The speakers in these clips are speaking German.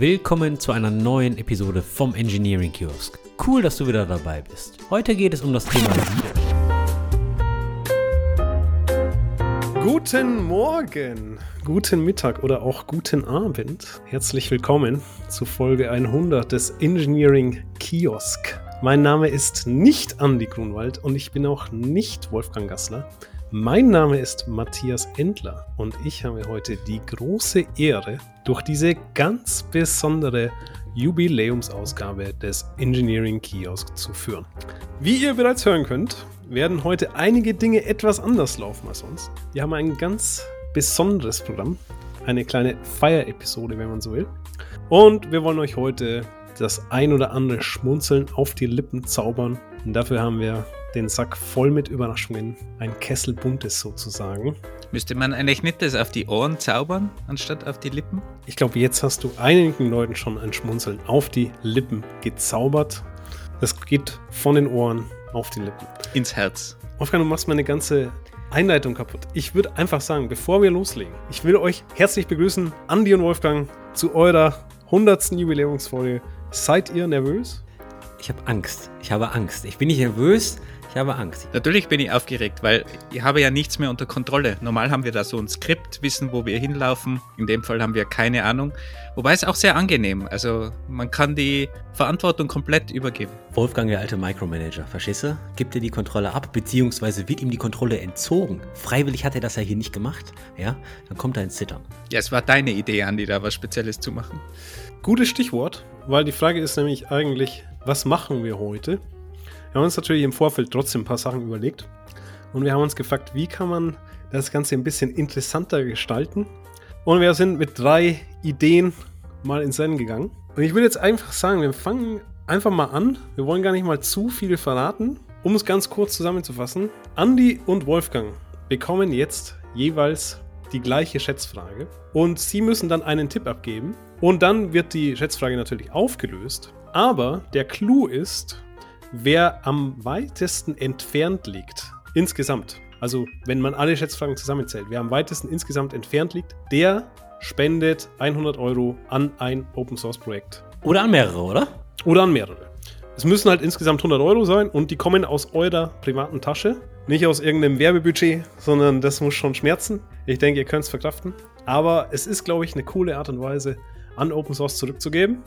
Willkommen zu einer neuen Episode vom Engineering Kiosk. Cool, dass du wieder dabei bist. Heute geht es um das Thema Leadership. Guten Morgen, guten Mittag oder auch guten Abend. Herzlich willkommen zu Folge 100 des Engineering Kiosk. Mein Name ist nicht Andy Grunwald und ich bin auch nicht Wolfgang Gassler. Mein Name ist Matthias Endler und ich habe heute die große Ehre, durch diese ganz besondere Jubiläumsausgabe des Engineering Kiosk zu führen. Wie ihr bereits hören könnt, werden heute einige Dinge etwas anders laufen als sonst. Wir haben ein ganz besonderes Programm, eine kleine Feier-Episode, wenn man so will. Und wir wollen euch heute das ein oder andere Schmunzeln auf die Lippen zaubern. Und dafür haben wir den Sack voll mit Überraschungen. Ein Kessel buntes sozusagen. Müsste man eigentlich nicht das auf die Ohren zaubern, anstatt auf die Lippen? Ich glaube, jetzt hast du einigen Leuten schon ein Schmunzeln auf die Lippen gezaubert. Das geht von den Ohren auf die Lippen. Ins Herz. Wolfgang, du machst meine ganze Einleitung kaputt. Ich würde einfach sagen, bevor wir loslegen, ich will euch herzlich begrüßen, Andi und Wolfgang, zu eurer 100. Jubiläumsfolge. Seid ihr nervös? Ich habe Angst. Ich habe Angst. Ich bin nicht nervös. Ich habe Angst. Natürlich bin ich aufgeregt, weil ich habe ja nichts mehr unter Kontrolle. Normal haben wir da so ein Skript, wissen, wo wir hinlaufen. In dem Fall haben wir keine Ahnung. Wobei es auch sehr angenehm. Also man kann die Verantwortung komplett übergeben. Wolfgang, der alte Micromanager, verstehst du? Gibt er die Kontrolle ab, beziehungsweise wird ihm die Kontrolle entzogen. Freiwillig hat er das ja hier nicht gemacht. Ja, dann kommt er ins Zittern. Ja, es war deine Idee, Andi, da was Spezielles zu machen. Gutes Stichwort, weil die Frage ist nämlich eigentlich, was machen wir heute? Wir haben uns natürlich im Vorfeld trotzdem ein paar Sachen überlegt und wir haben uns gefragt, wie kann man das Ganze ein bisschen interessanter gestalten. Und wir sind mit drei Ideen mal ins Rennen gegangen. Und ich würde jetzt einfach sagen, wir fangen einfach mal an. Wir wollen gar nicht mal zu viel verraten. Um es ganz kurz zusammenzufassen, Andy und Wolfgang bekommen jetzt jeweils die gleiche Schätzfrage und sie müssen dann einen Tipp abgeben und dann wird die Schätzfrage natürlich aufgelöst. Aber der Clou ist, wer am weitesten entfernt liegt, insgesamt, also wenn man alle Schätzfragen zusammenzählt, wer am weitesten insgesamt entfernt liegt, der spendet 100 Euro an ein Open Source Projekt. Oder an mehrere, oder? Oder an mehrere. Es müssen halt insgesamt 100 Euro sein und die kommen aus eurer privaten Tasche. Nicht aus irgendeinem Werbebudget, sondern das muss schon schmerzen. Ich denke, ihr könnt es verkraften. Aber es ist, glaube ich, eine coole Art und Weise, an Open Source zurückzugeben.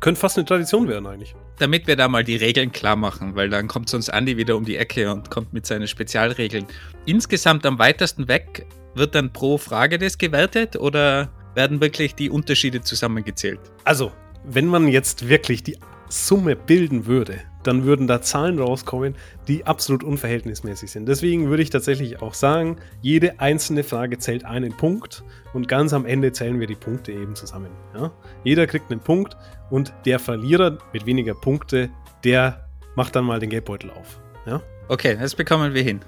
Könnte fast eine Tradition werden eigentlich. Damit wir da mal die Regeln klar machen, weil dann kommt sonst Andi wieder um die Ecke und kommt mit seinen Spezialregeln. Insgesamt am weitesten weg wird dann pro Frage das gewertet oder werden wirklich die Unterschiede zusammengezählt? Also, wenn man jetzt wirklich die Summe bilden würde, dann würden da Zahlen rauskommen, die absolut unverhältnismäßig sind. Deswegen würde ich tatsächlich auch sagen, jede einzelne Frage zählt einen Punkt und ganz am Ende zählen wir die Punkte eben zusammen. Ja? Jeder kriegt einen Punkt und der Verlierer mit weniger Punkte, der macht dann mal den Geldbeutel auf. Ja? Okay, das bekommen wir hin.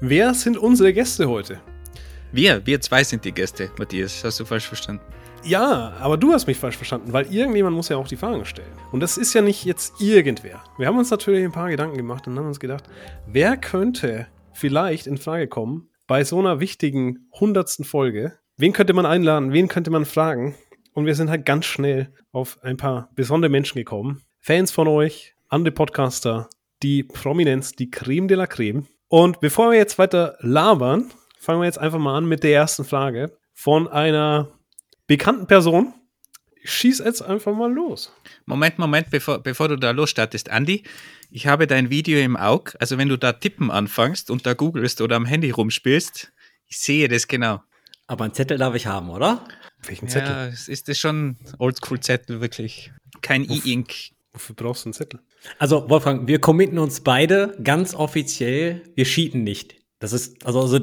Wer sind unsere Gäste heute? Wir, wir zwei sind die Gäste, Matthias. Hast du falsch verstanden? Ja, aber du hast mich falsch verstanden, weil irgendjemand muss ja auch die Fragen stellen. Und das ist ja nicht jetzt irgendwer. Wir haben uns natürlich ein paar Gedanken gemacht und haben uns gedacht, wer könnte vielleicht in Frage kommen bei so einer wichtigen hundertsten Folge? Wen könnte man einladen? Wen könnte man fragen? Und wir sind halt ganz schnell auf ein paar besondere Menschen gekommen. Fans von euch, andere Podcaster, die Prominenz, die Creme de la Creme. Und bevor wir jetzt weiter labern, fangen wir jetzt einfach mal an mit der ersten Frage von einer bekannten Person. Ich schieß jetzt einfach mal los. Moment, Moment, bevor, bevor du da losstartest, Andi, ich habe dein Video im Auge. Also wenn du da tippen anfängst und da googelst oder am Handy rumspielst, ich sehe das genau. Aber einen Zettel darf ich haben, oder? Welchen Zettel? Ja, es ist das schon Oldschool-Zettel, wirklich. Kein E-Ink. Wofür brauchst du einen Zettel? Also, Wolfgang, wir committen uns beide ganz offiziell, wir cheaten nicht. Das ist, also, also,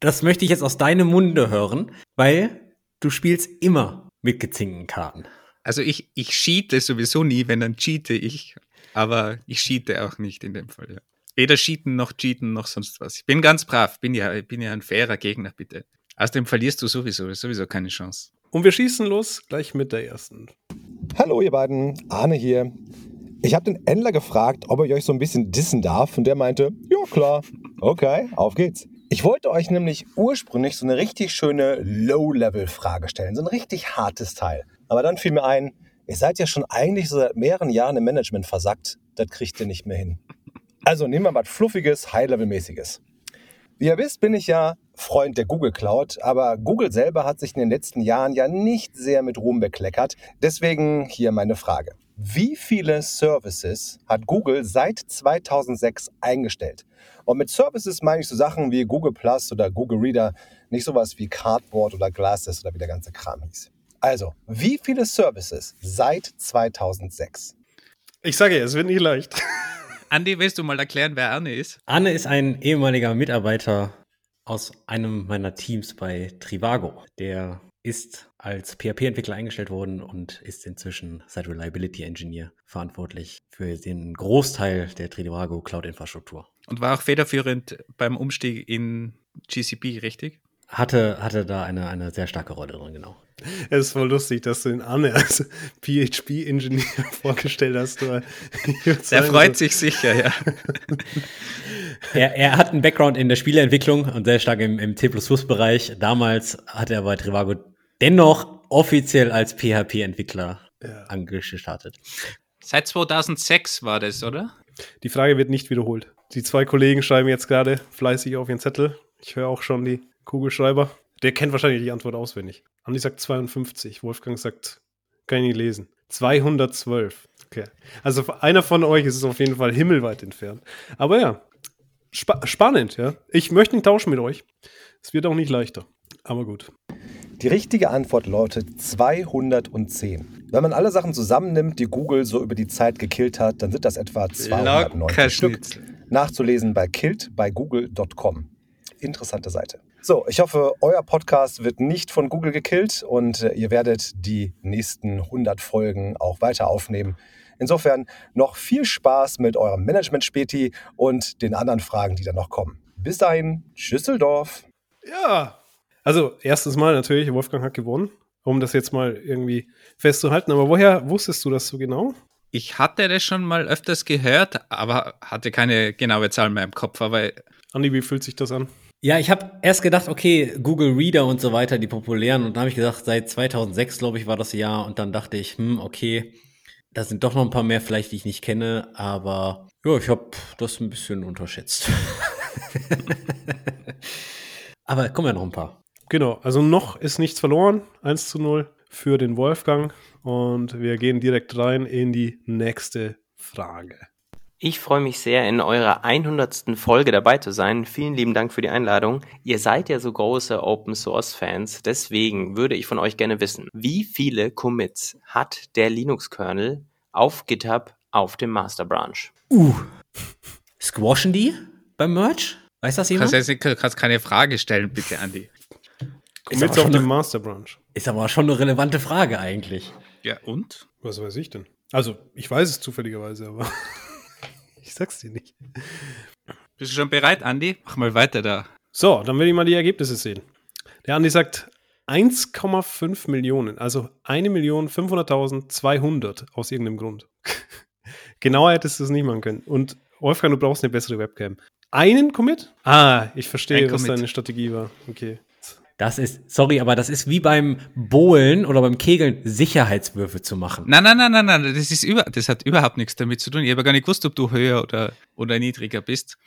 das möchte ich jetzt aus deinem Munde hören, weil du spielst immer mit gezinkten Karten. Also ich, ich cheate sowieso nie, wenn dann cheate ich. Aber ich cheate auch nicht in dem Fall, ja. Weder cheaten noch cheaten noch sonst was. Ich bin ganz brav, bin ja, bin ja ein fairer Gegner, bitte. Außerdem verlierst du sowieso, sowieso keine Chance. Und wir schießen los gleich mit der ersten. Hallo ihr beiden, Arne hier. Ich habe den Endler gefragt, ob ich euch so ein bisschen dissen darf und der meinte, ja klar, okay, auf geht's. Ich wollte euch nämlich ursprünglich so eine richtig schöne Low-Level-Frage stellen, so ein richtig hartes Teil. Aber dann fiel mir ein, ihr seid ja schon eigentlich so seit mehreren Jahren im Management versackt, das kriegt ihr nicht mehr hin. Also nehmen wir was Fluffiges, High-Level-mäßiges. Wie ihr wisst, bin ich ja Freund der Google Cloud, aber Google selber hat sich in den letzten Jahren ja nicht sehr mit Ruhm bekleckert. Deswegen hier meine Frage. Wie viele Services hat Google seit 2006 eingestellt? Und mit Services meine ich so Sachen wie Google Plus oder Google Reader, nicht sowas wie Cardboard oder Glasses oder wie der ganze Kram hieß. Also, wie viele Services seit 2006? Ich sage ja, es wird nicht leicht. Andi, willst du mal erklären, wer Arne ist? Arne ist ein ehemaliger Mitarbeiter aus einem meiner Teams bei Trivago. Der ist als PHP-Entwickler eingestellt worden und ist inzwischen seit Reliability Engineer verantwortlich für den Großteil der Trivago Cloud-Infrastruktur. Und war auch federführend beim Umstieg in GCP, richtig? Hatte, hatte da eine, eine sehr starke Rolle drin, genau. Es ist voll lustig, dass du den Anne als PHP-Ingenieur vorgestellt hast. Der freut sich sicher, ja. er, er hat einen Background in der Spieleentwicklung und sehr stark im, im C++-Bereich. Damals hat er bei Trivago dennoch offiziell als PHP-Entwickler ja. angestartet. Seit 2006 war das, oder? Die Frage wird nicht wiederholt. Die zwei Kollegen schreiben jetzt gerade fleißig auf ihren Zettel. Ich höre auch schon die Kugelschreiber. Der kennt wahrscheinlich die Antwort auswendig. Andi sagt 52, Wolfgang sagt, kann ich nicht lesen. 212. Okay. Also einer von euch ist es auf jeden Fall himmelweit entfernt. Aber ja, spa spannend, ja. Ich möchte einen Tausch mit euch. Es wird auch nicht leichter. Aber gut. Die richtige Antwort lautet 210. Wenn man alle Sachen zusammennimmt, die Google so über die Zeit gekillt hat, dann sind das etwa 290 Stück. Nachzulesen bei kilt bei google.com. Interessante Seite. So, ich hoffe, euer Podcast wird nicht von Google gekillt und äh, ihr werdet die nächsten 100 Folgen auch weiter aufnehmen. Insofern noch viel Spaß mit eurem Management-Späti und den anderen Fragen, die dann noch kommen. Bis dahin, Schüsseldorf. Ja, also, erstes Mal natürlich, Wolfgang hat gewonnen, um das jetzt mal irgendwie festzuhalten. Aber woher wusstest du das so genau? Ich hatte das schon mal öfters gehört, aber hatte keine genaue Zahl mehr im Kopf. Aber Andi, wie fühlt sich das an? Ja, ich habe erst gedacht, okay, Google Reader und so weiter, die populären. Und dann habe ich gesagt, seit 2006, glaube ich, war das Jahr. Und dann dachte ich, hm, okay, da sind doch noch ein paar mehr vielleicht, die ich nicht kenne. Aber ja, ich habe das ein bisschen unterschätzt. aber kommen ja noch ein paar. Genau, also noch ist nichts verloren. 1 zu 0 für den Wolfgang. Und wir gehen direkt rein in die nächste Frage. Ich freue mich sehr, in eurer 100. Folge dabei zu sein. Vielen lieben Dank für die Einladung. Ihr seid ja so große Open Source Fans. Deswegen würde ich von euch gerne wissen, wie viele Commits hat der Linux-Kernel auf GitHub auf dem Master Branch? Uh, squashen die beim Merge? Weiß das jemand? Kannst, du kannst keine Frage stellen, bitte, Andy. Ist auf dem Master Branch. Ist aber schon eine relevante Frage eigentlich. Ja, und? Was weiß ich denn? Also, ich weiß es zufälligerweise, aber ich sag's dir nicht. Bist du schon bereit, Andi? Mach mal weiter da. So, dann will ich mal die Ergebnisse sehen. Der Andi sagt 1,5 Millionen, also 1.500.200 aus irgendeinem Grund. Genauer hättest du es nicht machen können. Und Wolfgang, du brauchst eine bessere Webcam. Einen Commit? Ah, ich verstehe, was deine Strategie war. Okay. Das ist, sorry, aber das ist wie beim Bohlen oder beim Kegeln, Sicherheitswürfe zu machen. Nein, nein, nein, nein, nein, das ist über, das hat überhaupt nichts damit zu tun. Ich habe gar nicht gewusst, ob du höher oder, oder niedriger bist.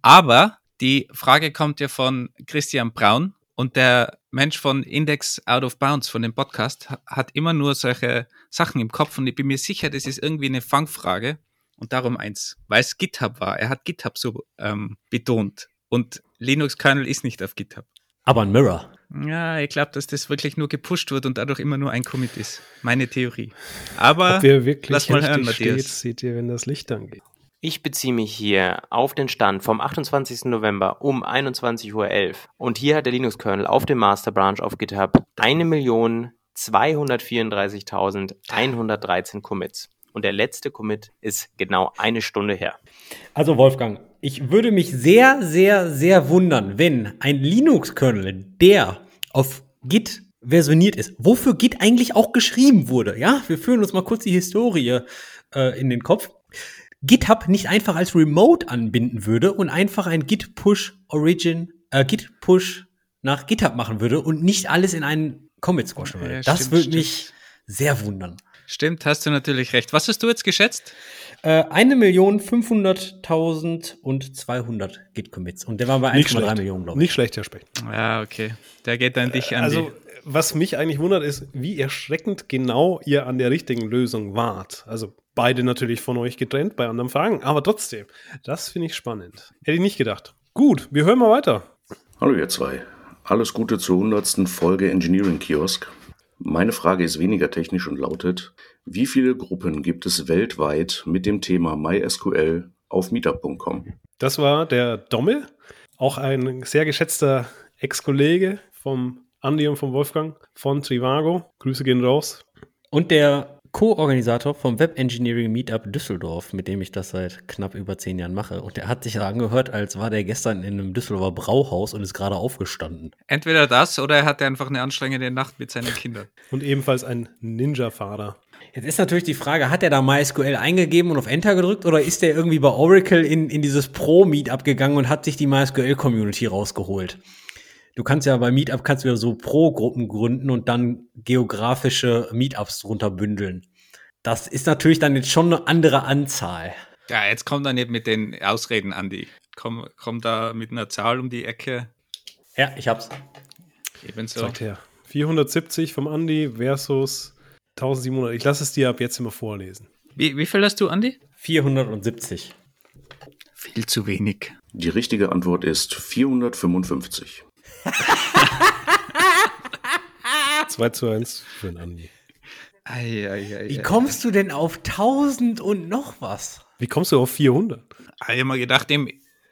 Aber die Frage kommt ja von Christian Braun und der Mensch von Index Out of Bounds, von dem Podcast, hat immer nur solche Sachen im Kopf und ich bin mir sicher, das ist irgendwie eine Fangfrage und darum eins, weil es GitHub war. Er hat GitHub so ähm, betont und Linux Kernel ist nicht auf GitHub. Aber ein Mirror. Ja, ich glaube, dass das wirklich nur gepusht wird und dadurch immer nur ein Commit ist. Meine Theorie. Aber Ob wir wirklich lass mal hören, Matthias. Steht, seht ihr, wenn das Licht angeht. Ich beziehe mich hier auf den Stand vom 28. November um 21.11 Uhr. Und hier hat der Linux-Kernel auf dem Master Branch auf GitHub 1.234.113 Commits. Und der letzte Commit ist genau eine Stunde her. Also Wolfgang, ich würde mich sehr, sehr, sehr wundern, wenn ein Linux-Kernel, der auf Git versioniert ist, wofür Git eigentlich auch geschrieben wurde. Ja, wir führen uns mal kurz die Historie äh, in den Kopf. GitHub nicht einfach als Remote anbinden würde und einfach ein Git Push Origin äh, Git-Push nach GitHub machen würde und nicht alles in einen Commit squashen würde. Ja, das stimmt, würde stimmt. mich sehr wundern. Stimmt, hast du natürlich recht. Was hast du jetzt geschätzt? Äh, eine Million 500.000 und 200 Git-Commits. Und der war bei Nicht 1,3 schlecht. Millionen, glaube ich. Nicht schlecht, Herr Specht. Ja, okay. Der geht an dich, Andi. Also, was mich eigentlich wundert, ist, wie erschreckend genau ihr an der richtigen Lösung wart. Also, beide natürlich von euch getrennt bei anderen Fragen, aber trotzdem, das finde ich spannend. Hätte ich nicht gedacht. Gut, wir hören mal weiter. Hallo ihr zwei. Alles Gute zur 100. Folge Engineering Kiosk. Meine Frage ist weniger technisch und lautet, wie viele Gruppen gibt es weltweit mit dem Thema MySQL auf meetup.com? Das war der Dommel, auch ein sehr geschätzter Ex-Kollege vom Andi und vom Wolfgang von Trivago. Grüße gehen raus. Und der Co-Organisator vom Web Engineering Meetup Düsseldorf, mit dem ich das seit knapp über zehn Jahren mache. Und der hat sich angehört, als war der gestern in einem Düsseldorfer Brauhaus und ist gerade aufgestanden. Entweder das oder er hatte einfach eine anstrengende Nacht mit seinen Kindern. Und ebenfalls ein Ninja-Fahrer. Jetzt ist natürlich die Frage, hat er da MySQL eingegeben und auf Enter gedrückt oder ist er irgendwie bei Oracle in, in dieses Pro-Meetup gegangen und hat sich die MySQL-Community rausgeholt? Du kannst ja bei Meetup kannst du ja so Pro-Gruppen gründen und dann geografische Meetups drunter bündeln. Das ist natürlich dann jetzt schon eine andere Anzahl. Ja, jetzt kommt er nicht mit den Ausreden, Andi. Komm, komm da mit einer Zahl um die Ecke. Ja, ich hab's. Ebenso. Sagt her. 470 vom Andi versus 1700. Ich lasse es dir ab jetzt immer vorlesen. Wie, wie viel hast du, Andi? 470. Viel zu wenig. Die richtige Antwort ist 455. 2 zu 1 für den Andi. Ei, ei, ei, Wie kommst du denn auf 1000 und noch was? Wie kommst du auf 400? Ich habe mir gedacht, im,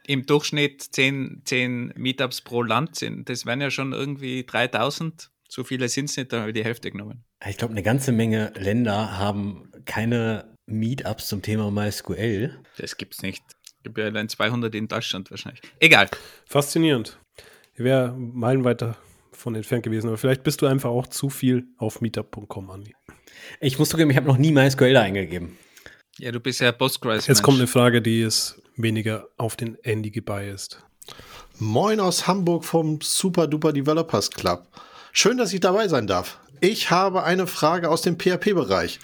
im Durchschnitt 10, 10 Meetups pro Land sind. Das wären ja schon irgendwie 3000. So viele sind es nicht, da habe ich die Hälfte genommen. Ich glaube, eine ganze Menge Länder haben keine Meetups zum Thema MySQL. Das gibt's nicht. Es gibt ja allein 200 in Deutschland wahrscheinlich. Egal. Faszinierend. Ich wäre meilenweit davon entfernt gewesen, aber vielleicht bist du einfach auch zu viel auf meetup.com, Andi. Ich muss zugeben, ich habe noch nie MySQL da eingegeben. Ja, du bist ja Postgres. Jetzt kommt eine Frage, die ist weniger auf den Andy gebiased. Moin aus Hamburg vom Super Duper Developers Club. Schön, dass ich dabei sein darf. Ich habe eine Frage aus dem PHP-Bereich.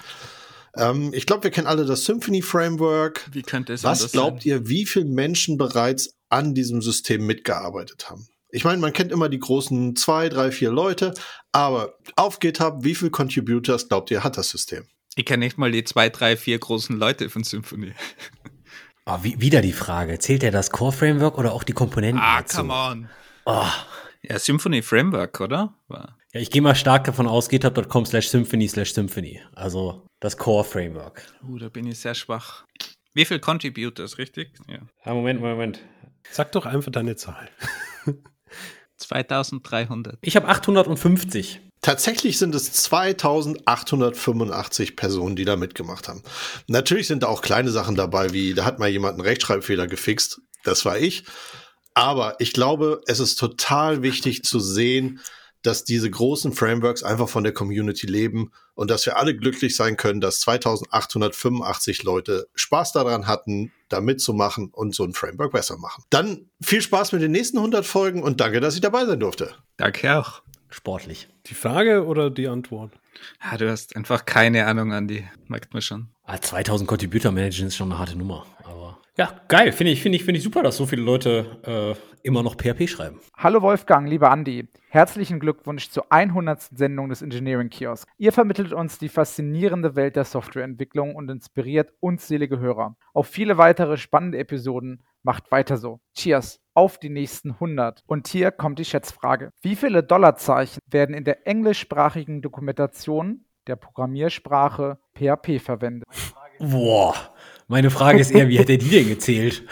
Ähm, ich glaube, wir kennen alle das Symphony Framework. Wie könnte es Was glaubt sein? ihr, wie viele Menschen bereits an diesem System mitgearbeitet haben? Ich meine, man kennt immer die großen zwei, drei, vier Leute, aber auf GitHub, wie viele Contributors glaubt ihr, hat das System? Ich kenne nicht mal die zwei, drei, vier großen Leute von Symphony. Oh, wie, wieder die Frage, zählt er das Core-Framework oder auch die Komponenten Ah, dazu? come on. Oh. Ja, Symphony Framework, oder? Ja, ich gehe mal stark davon aus, github.com slash symphony slash symphony. Also das Core-Framework. Uh, da bin ich sehr schwach. Wie viel Contributors, richtig? Ja. Ja, Moment, Moment. Sag doch einfach deine Zahl. 2300. Ich habe 850. Tatsächlich sind es 2885 Personen, die da mitgemacht haben. Natürlich sind da auch kleine Sachen dabei, wie da hat mal jemand einen Rechtschreibfehler gefixt. Das war ich. Aber ich glaube, es ist total wichtig zu sehen, dass diese großen Frameworks einfach von der Community leben und dass wir alle glücklich sein können, dass 2885 Leute Spaß daran hatten, da mitzumachen und so ein Framework besser machen. Dann viel Spaß mit den nächsten 100 Folgen und danke, dass ich dabei sein durfte. Danke auch. Sportlich. Die Frage oder die Antwort? Ah, du hast einfach keine Ahnung, Andi. Merkt man schon. Ah, 2000 Contributor managen ist schon eine harte Nummer. Aber ja, geil. Finde ich, finde ich, finde ich super, dass so viele Leute äh, immer noch PHP schreiben. Hallo Wolfgang, lieber Andi. Herzlichen Glückwunsch zur 100. Sendung des Engineering Kiosk. Ihr vermittelt uns die faszinierende Welt der Softwareentwicklung und inspiriert unzählige Hörer. Auf viele weitere spannende Episoden macht weiter so. Cheers auf die nächsten 100. Und hier kommt die Schätzfrage. Wie viele Dollarzeichen werden in der englischsprachigen Dokumentation der Programmiersprache PHP verwendet? Boah. Meine Frage ist eher, wie hätte er die denn gezählt?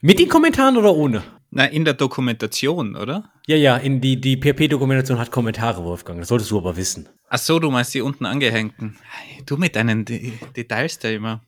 Mit den Kommentaren oder ohne? Na, in der Dokumentation, oder? Ja, ja, in die, die PHP-Dokumentation hat Kommentare, Wolfgang. Das solltest du aber wissen. Ach so, du meinst die unten angehängten. Du mit deinen De Details da immer.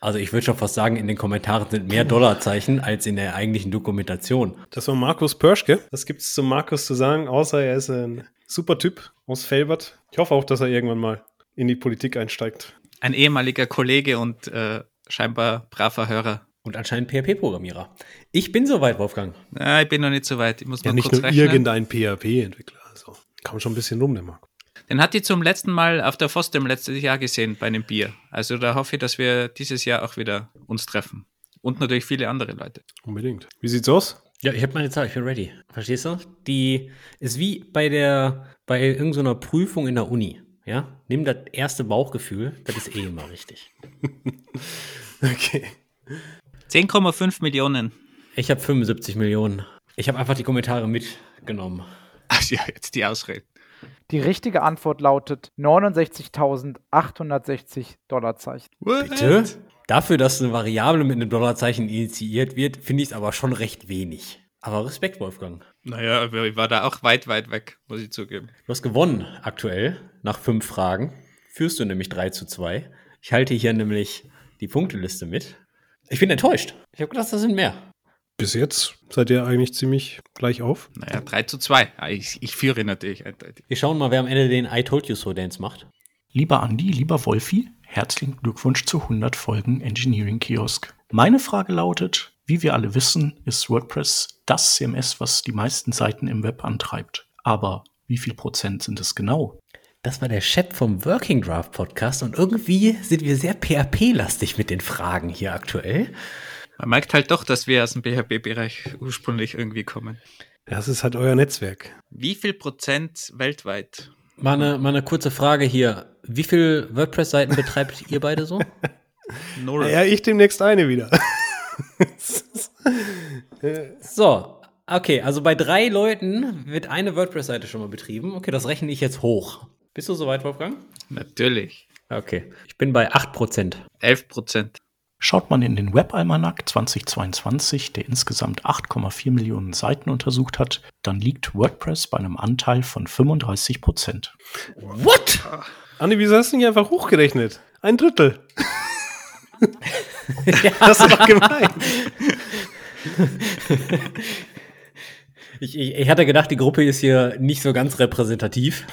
Also ich würde schon fast sagen, in den Kommentaren sind mehr Dollarzeichen als in der eigentlichen Dokumentation. Das war Markus Pörschke. Was gibt es zu Markus zu sagen, außer er ist ein super Typ aus Felbert. Ich hoffe auch, dass er irgendwann mal in die Politik einsteigt. Ein ehemaliger Kollege und äh, scheinbar braver Hörer. Und anscheinend PHP-Programmierer. Ich bin soweit, Wolfgang. Na, ich bin noch nicht so weit. Ich muss Ja, mal nicht kurz nur rechnen. irgendein PHP-Entwickler. Also, kam schon ein bisschen rum, der Marco. Den hat die zum letzten Mal auf der FOSDEM letztes Jahr gesehen bei einem Bier. Also da hoffe ich, dass wir dieses Jahr auch wieder uns treffen. Und natürlich viele andere Leute. Unbedingt. Wie sieht's aus? Ja, ich habe meine Zahl, ich bin ready. Verstehst du? Die ist wie bei der, bei irgendeiner Prüfung in der Uni. Ja? Nimm das erste Bauchgefühl, das ist eh immer richtig. Okay. 10,5 Millionen. Ich habe 75 Millionen. Ich habe einfach die Kommentare mitgenommen. Ach ja, jetzt die Ausreden. Die richtige Antwort lautet 69.860 Dollarzeichen. Bitte? Dafür, dass eine Variable mit einem Dollarzeichen initiiert wird, finde ich es aber schon recht wenig. Aber Respekt, Wolfgang. Naja, ich war da auch weit, weit weg, muss ich zugeben. Du hast gewonnen aktuell nach fünf Fragen. Führst du nämlich 3 zu 2. Ich halte hier nämlich die Punkteliste mit. Ich bin enttäuscht. Ich habe gedacht, das sind mehr. Bis jetzt seid ihr eigentlich ziemlich gleich auf. Naja, 3 zu 2. Ah, Ich, ich führe natürlich eindeutig. Wir schauen mal, wer am Ende den I Told You So Dance macht. Lieber Andi, lieber Wolfi, herzlichen Glückwunsch zu 100 Folgen Engineering Kiosk. Meine Frage lautet, wie wir alle wissen, ist WordPress das CMS, was die meisten Seiten im Web antreibt. Aber wie viel Prozent sind es genau? Das war der Shep vom Working Draft Podcast und irgendwie sind wir sehr PHP-lastig mit den Fragen hier aktuell. Man merkt halt doch, dass wir aus dem PHP-Bereich ursprünglich irgendwie kommen. Das ist halt euer Netzwerk. Wie viel Prozent weltweit? Mal eine, mal eine kurze Frage hier. Wie viel WordPress-Seiten betreibt ihr beide so? Null. Ja, ich demnächst eine wieder. So, okay, also bei drei Leuten wird eine WordPress-Seite schon mal betrieben. Okay, das rechne ich jetzt hoch. Bist du soweit, Wolfgang? Natürlich. Okay, ich bin bei 8%. 11 Prozent. Schaut man in den Web-Almanac 2022, der insgesamt 8,4 Millionen Seiten untersucht hat, dann liegt WordPress bei einem Anteil von 35 Prozent. What? Andi, wieso hast du nicht einfach hochgerechnet? Ein Drittel. Das ist doch gemein. Ich, ich, ich hatte gedacht, die Gruppe ist hier nicht so ganz repräsentativ.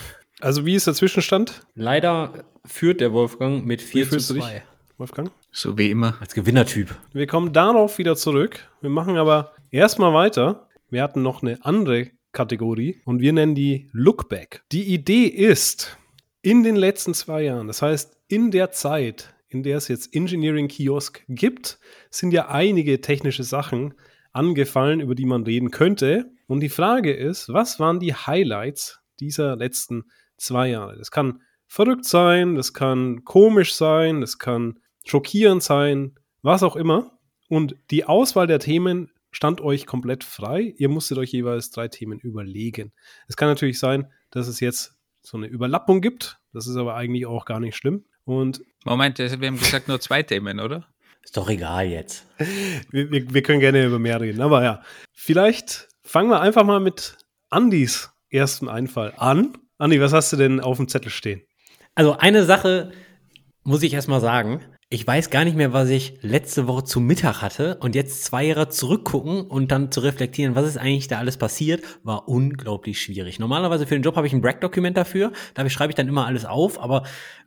Also, wie ist der Zwischenstand? Leider führt der Wolfgang mit 4 zu fühlst du dich? 2. Wolfgang? So wie immer. Als Gewinnertyp. Wir kommen darauf wieder zurück. Wir machen aber erstmal weiter. Wir hatten noch eine andere Kategorie und wir nennen die Lookback. Die Idee ist, in den letzten zwei Jahren, das heißt in der Zeit, in der es jetzt Engineering Kiosk gibt, sind ja einige technische Sachen angefallen, über die man reden könnte. Und die Frage ist, was waren die Highlights dieser letzten zwei Jahre? Das kann verrückt sein, das kann komisch sein, das kann schockierend sein, was auch immer. Und die Auswahl der Themen stand euch komplett frei. Ihr musstet euch jeweils drei Themen überlegen. Es kann natürlich sein, dass es jetzt so eine Überlappung gibt. Das ist aber eigentlich auch gar nicht schlimm. Und Moment, wir haben gesagt nur zwei Themen, oder? Ist doch egal jetzt. wir, wir, wir können gerne über mehr reden. Aber ja, vielleicht fangen wir einfach mal mit Andys ersten Einfall an. Andi, was hast du denn auf dem Zettel stehen? Also eine Sache muss ich erstmal sagen. Ich weiß gar nicht mehr, was ich letzte Woche zu Mittag hatte und jetzt zwei Jahre zurückgucken und dann zu reflektieren, was ist eigentlich da alles passiert, war unglaublich schwierig. Normalerweise für den Job habe ich ein Bragg-Dokument dafür, da schreibe ich dann immer alles auf, aber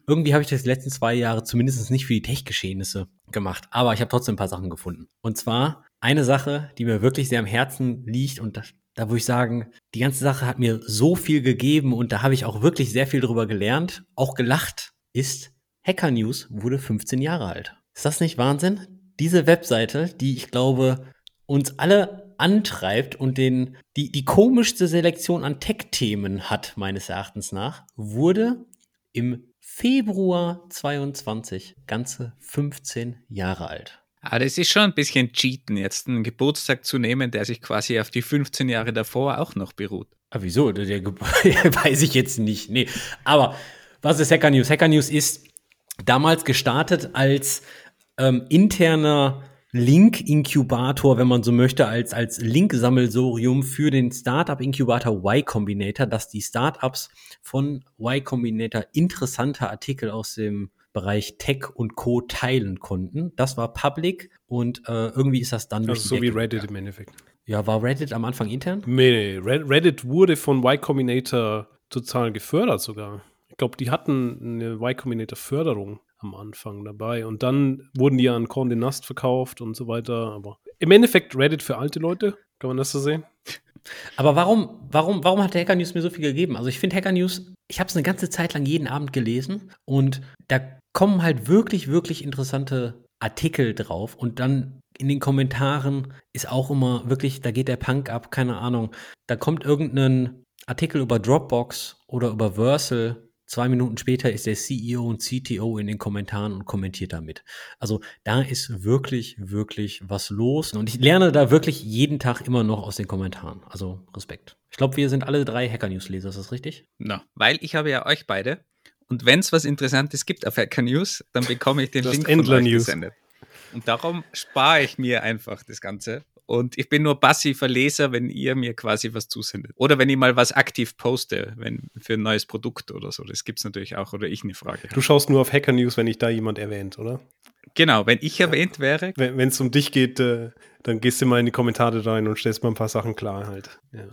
irgendwie habe ich das die letzten zwei Jahre zumindest nicht für die Tech-Geschehnisse gemacht. Aber ich habe trotzdem ein paar Sachen gefunden. Und zwar eine Sache, die mir wirklich sehr am Herzen liegt und das, da würde ich sagen, die ganze Sache hat mir so viel gegeben und da habe ich auch wirklich sehr viel drüber gelernt, auch gelacht, ist Hacker News wurde 15 Jahre alt. Ist das nicht Wahnsinn? Diese Webseite, die ich glaube, uns alle antreibt und den, die, die komischste Selektion an Tech-Themen hat, meines Erachtens nach, wurde im Februar 22 ganze 15 Jahre alt. Ah, das ist schon ein bisschen Cheaten, jetzt einen Geburtstag zu nehmen, der sich quasi auf die 15 Jahre davor auch noch beruht. Ah, wieso? Der, der weiß ich jetzt nicht. Nee. Aber was ist Hacker News? Hacker News ist damals gestartet als ähm, interner Link-Inkubator, wenn man so möchte, als, als Link-Sammelsorium für den Startup-Inkubator Y Combinator, dass die Startups von Y Combinator interessante Artikel aus dem Bereich Tech und Co. teilen konnten. Das war public und äh, irgendwie ist das dann durch Also so wie Decke Reddit im Endeffekt. Ja, war Reddit am Anfang intern? Nee, nee, Red- Reddit wurde von Y Combinator total gefördert sogar. Ich glaube, die hatten eine Y Combinator Förderung. am Anfang dabei. Und dann wurden die an Condé Nast verkauft und so weiter. Aber im Endeffekt Reddit für alte Leute, kann man das so sehen? Aber warum, warum, warum hat Hacker News mir so viel gegeben? Also ich finde Hacker News, ich habe es eine ganze Zeit lang jeden Abend gelesen und da kommen halt wirklich, wirklich interessante Artikel drauf und dann in den Kommentaren ist auch immer wirklich, da geht der Punk ab, keine Ahnung. Da kommt irgendein Artikel über Dropbox oder über Versal. Zwei Minuten später ist der CEO und CTO in den Kommentaren und kommentiert damit. Also da ist wirklich, wirklich was los. Und ich lerne da wirklich jeden Tag immer noch aus den Kommentaren. Also Respekt. Ich glaube, wir sind alle drei Hacker-News-Leser, ist das richtig? Na, weil ich habe ja euch beide. Und wenn es was Interessantes gibt auf Hacker News, dann bekomme ich den Das Link von euch News. gesendet. Und darum spare ich mir einfach das Ganze. Und ich bin nur passiver Leser, wenn ihr mir quasi was zusendet. Oder wenn ich mal was aktiv poste, wenn für ein neues Produkt oder so. Das gibt es natürlich auch. Oder ich eine Frage Du schaust nur auf Hacker News, wenn dich da jemand erwähnt, oder? Genau, wenn ich erwähnt wäre, Wenn es um dich geht, äh, dann gehst du mal in die Kommentare rein und stellst mal ein paar Sachen klar halt. Ja.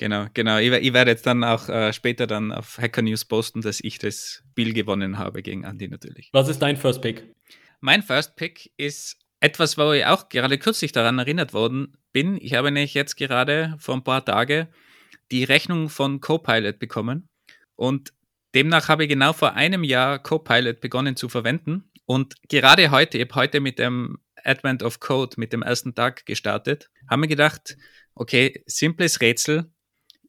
Genau, genau. Ich, ich werde jetzt dann auch äh, später dann auf Hacker News posten, dass ich das Spiel gewonnen habe gegen Andy natürlich. Was ist dein First Pick? Mein First Pick ist etwas, wo ich auch gerade kürzlich daran erinnert worden bin. Ich habe nämlich jetzt gerade vor ein paar Tagen die Rechnung von Copilot bekommen und demnach habe ich genau vor einem Jahr Copilot begonnen zu verwenden und gerade heute, ich habe heute mit dem Advent of Code, mit dem ersten Tag gestartet, haben wir gedacht, okay, simples Rätsel,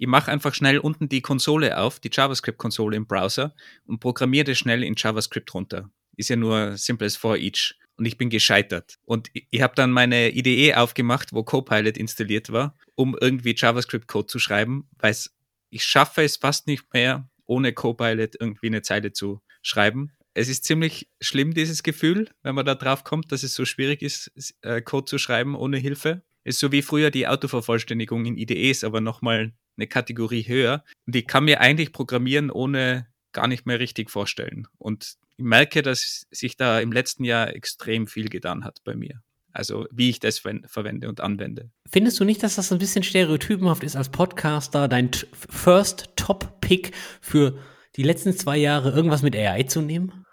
ich mache einfach schnell unten die Konsole auf, die JavaScript-Konsole im Browser und programmiere das schnell in JavaScript runter. Ist ja nur simples for each. Und ich bin gescheitert. Und ich, habe dann meine IDE aufgemacht, wo Copilot installiert war, um irgendwie JavaScript-Code zu schreiben, weil ich schaffe es fast nicht mehr, ohne Copilot irgendwie eine Zeile zu schreiben. Es ist ziemlich schlimm, dieses Gefühl, wenn man da drauf kommt, dass es so schwierig ist, äh, Code zu schreiben ohne Hilfe. Ist so wie früher die Autovervollständigung in IDEs, aber nochmal eine Kategorie höher. Und ich kann mir eigentlich programmieren, ohne gar nicht mehr richtig vorstellen. Und ich merke, dass sich da im letzten Jahr extrem viel getan hat bei mir. Also wie ich das ver- verwende und anwende. Findest du nicht, dass das ein bisschen stereotypenhaft ist als Podcaster, dein First Top Pick für die letzten zwei Jahre irgendwas mit AI zu nehmen?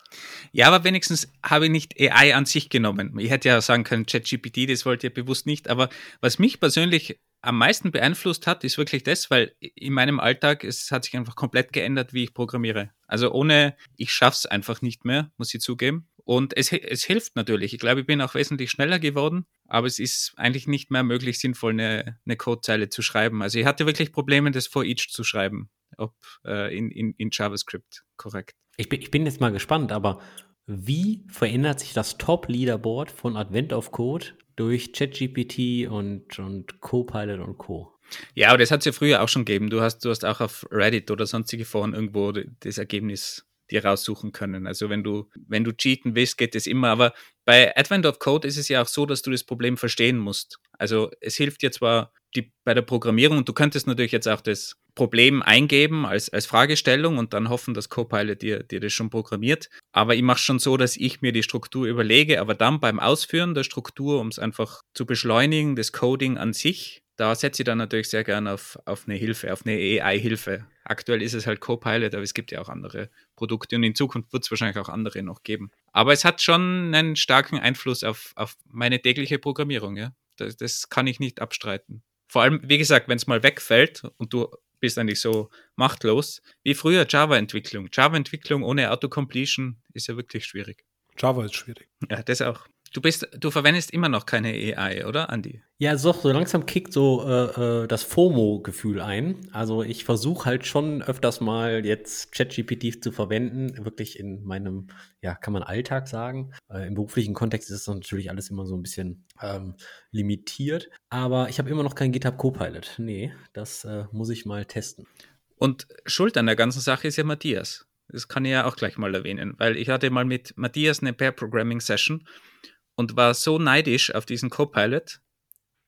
Ja, aber wenigstens habe ich nicht AI an sich genommen. Ich hätte ja sagen können, ChatGPT, das wollte ich bewusst nicht. Aber was mich persönlich am meisten beeinflusst hat, ist wirklich das, weil in meinem Alltag, es hat sich einfach komplett geändert, wie ich programmiere. Also ohne, ich schaff's einfach nicht mehr, muss ich zugeben. Und es, es hilft natürlich. Ich glaube, ich bin auch wesentlich schneller geworden, aber es ist eigentlich nicht mehr möglich, sinnvoll eine, eine Codezeile zu schreiben. Also ich hatte wirklich Probleme, das for each zu schreiben, ob äh, in, in, in JavaScript korrekt. Ich bin, ich bin jetzt mal gespannt, aber wie verändert sich das Top-Leaderboard von Advent of Code durch ChatGPT und, und Copilot und Co.? Ja, aber das hat es ja früher auch schon gegeben. Du hast, du hast auch auf Reddit oder sonstige Foren irgendwo das Ergebnis dir raussuchen können. Also wenn du, wenn du cheaten willst, geht das immer. Aber bei Advent of Code ist es ja auch so, dass du das Problem verstehen musst. Also es hilft dir zwar die, bei der Programmierung und du könntest natürlich jetzt auch das Problem eingeben als, als Fragestellung und dann hoffen, dass Copilot dir, dir das schon programmiert. Aber ich mache schon so, dass ich mir die Struktur überlege, aber dann beim Ausführen der Struktur, um es einfach zu beschleunigen, das Coding an sich, da setze ich dann natürlich sehr gerne auf, auf eine Hilfe, auf eine AI-Hilfe. Aktuell ist es halt Copilot, aber es gibt ja auch andere Produkte und in Zukunft wird es wahrscheinlich auch andere noch geben. Aber es hat schon einen starken Einfluss auf, auf meine tägliche Programmierung, ja. Das, das kann ich nicht abstreiten. Vor allem, wie gesagt, wenn es mal wegfällt und du bist eigentlich so machtlos, wie früher Java-Entwicklung. Java-Entwicklung ohne Autocompletion ist ja wirklich schwierig. Java ist schwierig. Ja, das auch. Du bist, du verwendest immer noch keine AI, oder, Andi? Ja, so, so langsam kickt so äh, äh, das FOMO-Gefühl ein. Also ich versuche halt schon öfters mal jetzt ChatGPT zu verwenden, wirklich in meinem, ja, kann man Alltag sagen. Äh, Im beruflichen Kontext ist das natürlich alles immer so ein bisschen ähm, limitiert. Aber ich habe immer noch kein GitHub Copilot. Nee, das äh, muss ich mal testen. Und Schuld an der ganzen Sache ist ja Matthias. Das kann ich ja auch gleich mal erwähnen, weil ich hatte mal mit Matthias eine Pair-Programming-Session und war so neidisch auf diesen Copilot,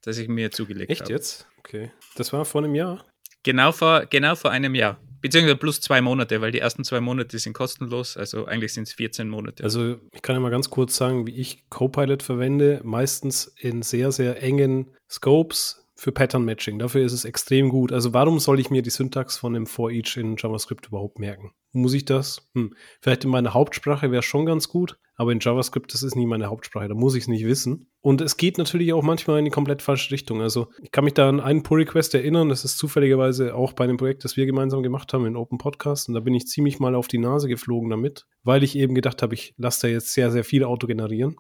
dass ich mir zugelegt Echt habe. jetzt? Okay. Das war vor einem Jahr. Genau vor, genau vor einem Jahr. Beziehungsweise plus zwei Monate, weil die ersten zwei Monate sind kostenlos, also eigentlich sind es 14 Monate. Also ich kann ja mal ganz kurz sagen, wie ich Copilot verwende. Meistens in sehr, sehr engen Scopes für Pattern Matching. Dafür ist es extrem gut. Also warum soll ich mir die Syntax von dem For Each in JavaScript überhaupt merken? Muss ich das? Hm. Vielleicht in meiner Hauptsprache wäre es schon ganz gut, aber in JavaScript, das ist nie meine Hauptsprache, da muss ich es nicht wissen. Und es geht natürlich auch manchmal in die komplett falsche Richtung. Also ich kann mich da an einen Pull-Request erinnern, das ist zufälligerweise auch bei einem Projekt, das wir gemeinsam gemacht haben in Open Podcast. Und da bin ich ziemlich mal auf die Nase geflogen damit, weil ich eben gedacht habe, ich lasse da jetzt sehr, sehr viel Auto generieren.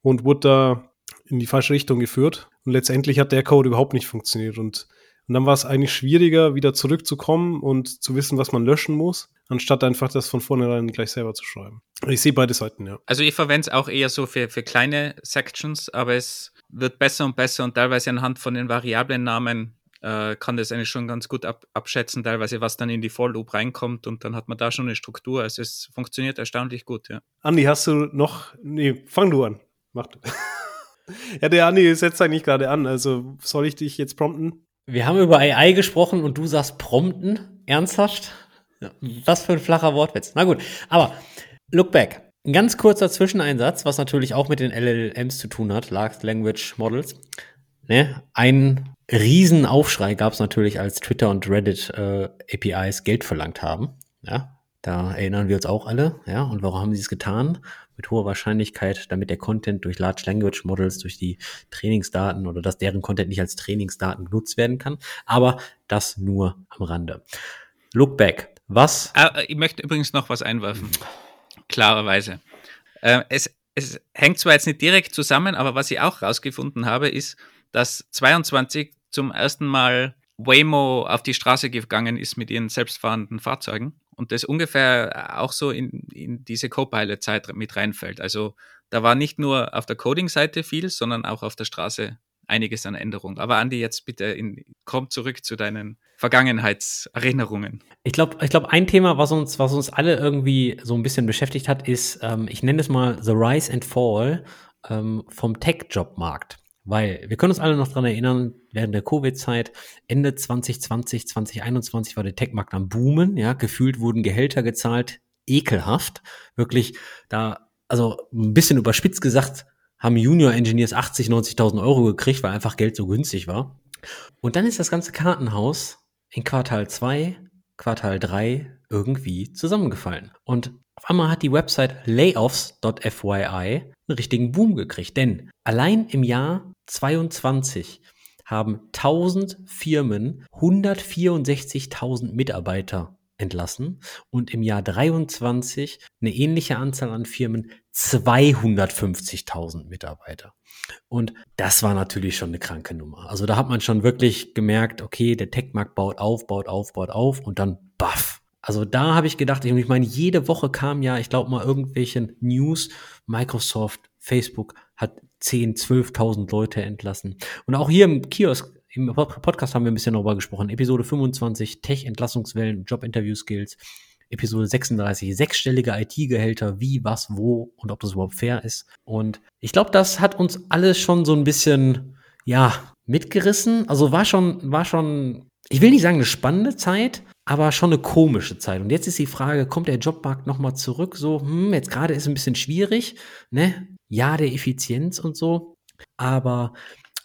Und wurde da in die falsche Richtung geführt. Und letztendlich hat der Code überhaupt nicht funktioniert. Und, und dann war es eigentlich schwieriger, wieder zurückzukommen und zu wissen, was man löschen muss, anstatt einfach das von vornherein gleich selber zu schreiben. Ich sehe beide Seiten, ja. Also ich verwende es auch eher so für, für kleine Sections, aber es wird besser und besser und teilweise anhand von den Variablennamen äh, kann das eigentlich schon ganz gut ab, abschätzen, teilweise was dann in die For Loop reinkommt und dann hat man da schon eine Struktur. Also es funktioniert erstaunlich gut, ja. Andi, hast du noch, nee, fang du an. Mach du. Ja, der Andi setzt eigentlich gerade an. Also soll ich dich jetzt prompten? Wir haben über AI gesprochen und du sagst prompten. Ernsthaft? Was für ein flacher Wortwitz. Na gut, aber look back. Ein ganz kurzer Zwischeneinsatz, was natürlich auch mit den LLMs zu tun hat, Large Language Models. Ne? Ein Riesenaufschrei gab es natürlich, als Twitter und Reddit äh, APIs Geld verlangt haben. Ja, da erinnern wir uns auch alle. Ja, und warum haben sie es getan? Mit hoher Wahrscheinlichkeit, damit der Content durch Large Language Models, durch die Trainingsdaten oder dass deren Content nicht als Trainingsdaten genutzt werden kann. Aber das nur am Rande. Look back. Was? Ah, ich möchte übrigens noch was einwerfen. Klarerweise. Äh, es, es hängt zwar jetzt nicht direkt zusammen, aber was ich auch rausgefunden habe, ist, dass 22 zum ersten Mal Waymo auf die Straße gegangen ist mit ihren selbstfahrenden Fahrzeugen und das ungefähr auch so in, in diese Copilot-Zeit mit reinfällt. Also da war nicht nur auf der Coding-Seite viel, sondern auch auf der Straße einiges an Änderungen. Aber Andi, jetzt bitte in, komm zurück zu deinen Vergangenheitserinnerungen. Ich glaube, ich glaube, ein Thema, was uns, was uns alle irgendwie so ein bisschen beschäftigt hat, ist, ähm, ich nenne es mal The Rise and Fall ähm, vom Tech-Job-Markt. Weil wir können uns alle noch dran erinnern, während der Covid-Zeit, Ende 2020, 2021 war der Tech-Markt am Boomen, ja, gefühlt wurden Gehälter gezahlt, ekelhaft. Wirklich, da, also ein bisschen überspitzt gesagt, haben Junior-Engineers 80, 90.000 Euro gekriegt, weil einfach Geld so günstig war. Und dann ist das ganze Kartenhaus in Quartal 2, Quartal 3 irgendwie zusammengefallen. Und auf einmal hat die Website layoffs.fyi einen richtigen Boom gekriegt. Denn allein im Jahr 22 haben 1000 Firmen 164.000 Mitarbeiter entlassen und im Jahr 23 eine ähnliche Anzahl an Firmen 250.000 Mitarbeiter. Und das war natürlich schon eine kranke Nummer. Also da hat man schon wirklich gemerkt, okay, der Tech-Markt baut auf, baut auf, baut auf und dann baff. Also da habe ich gedacht, ich meine, jede Woche kam ja, ich glaube mal, irgendwelche News, Microsoft, Facebook hat 10, 12.000 Leute entlassen. Und auch hier im Kiosk, im Podcast haben wir ein bisschen darüber gesprochen. Episode 25, Tech-Entlassungswellen, Job-Interview-Skills. Episode 36, sechsstellige IT-Gehälter, wie, was, wo und ob das überhaupt fair ist. Und ich glaube, das hat uns alles schon so ein bisschen, ja, mitgerissen. Also war schon, war schon, ich will nicht sagen eine spannende Zeit, aber schon eine komische Zeit. Und jetzt ist die Frage, kommt der Jobmarkt nochmal zurück? So, hm, jetzt gerade ist ein bisschen schwierig, ne? Ja, der Effizienz und so. Aber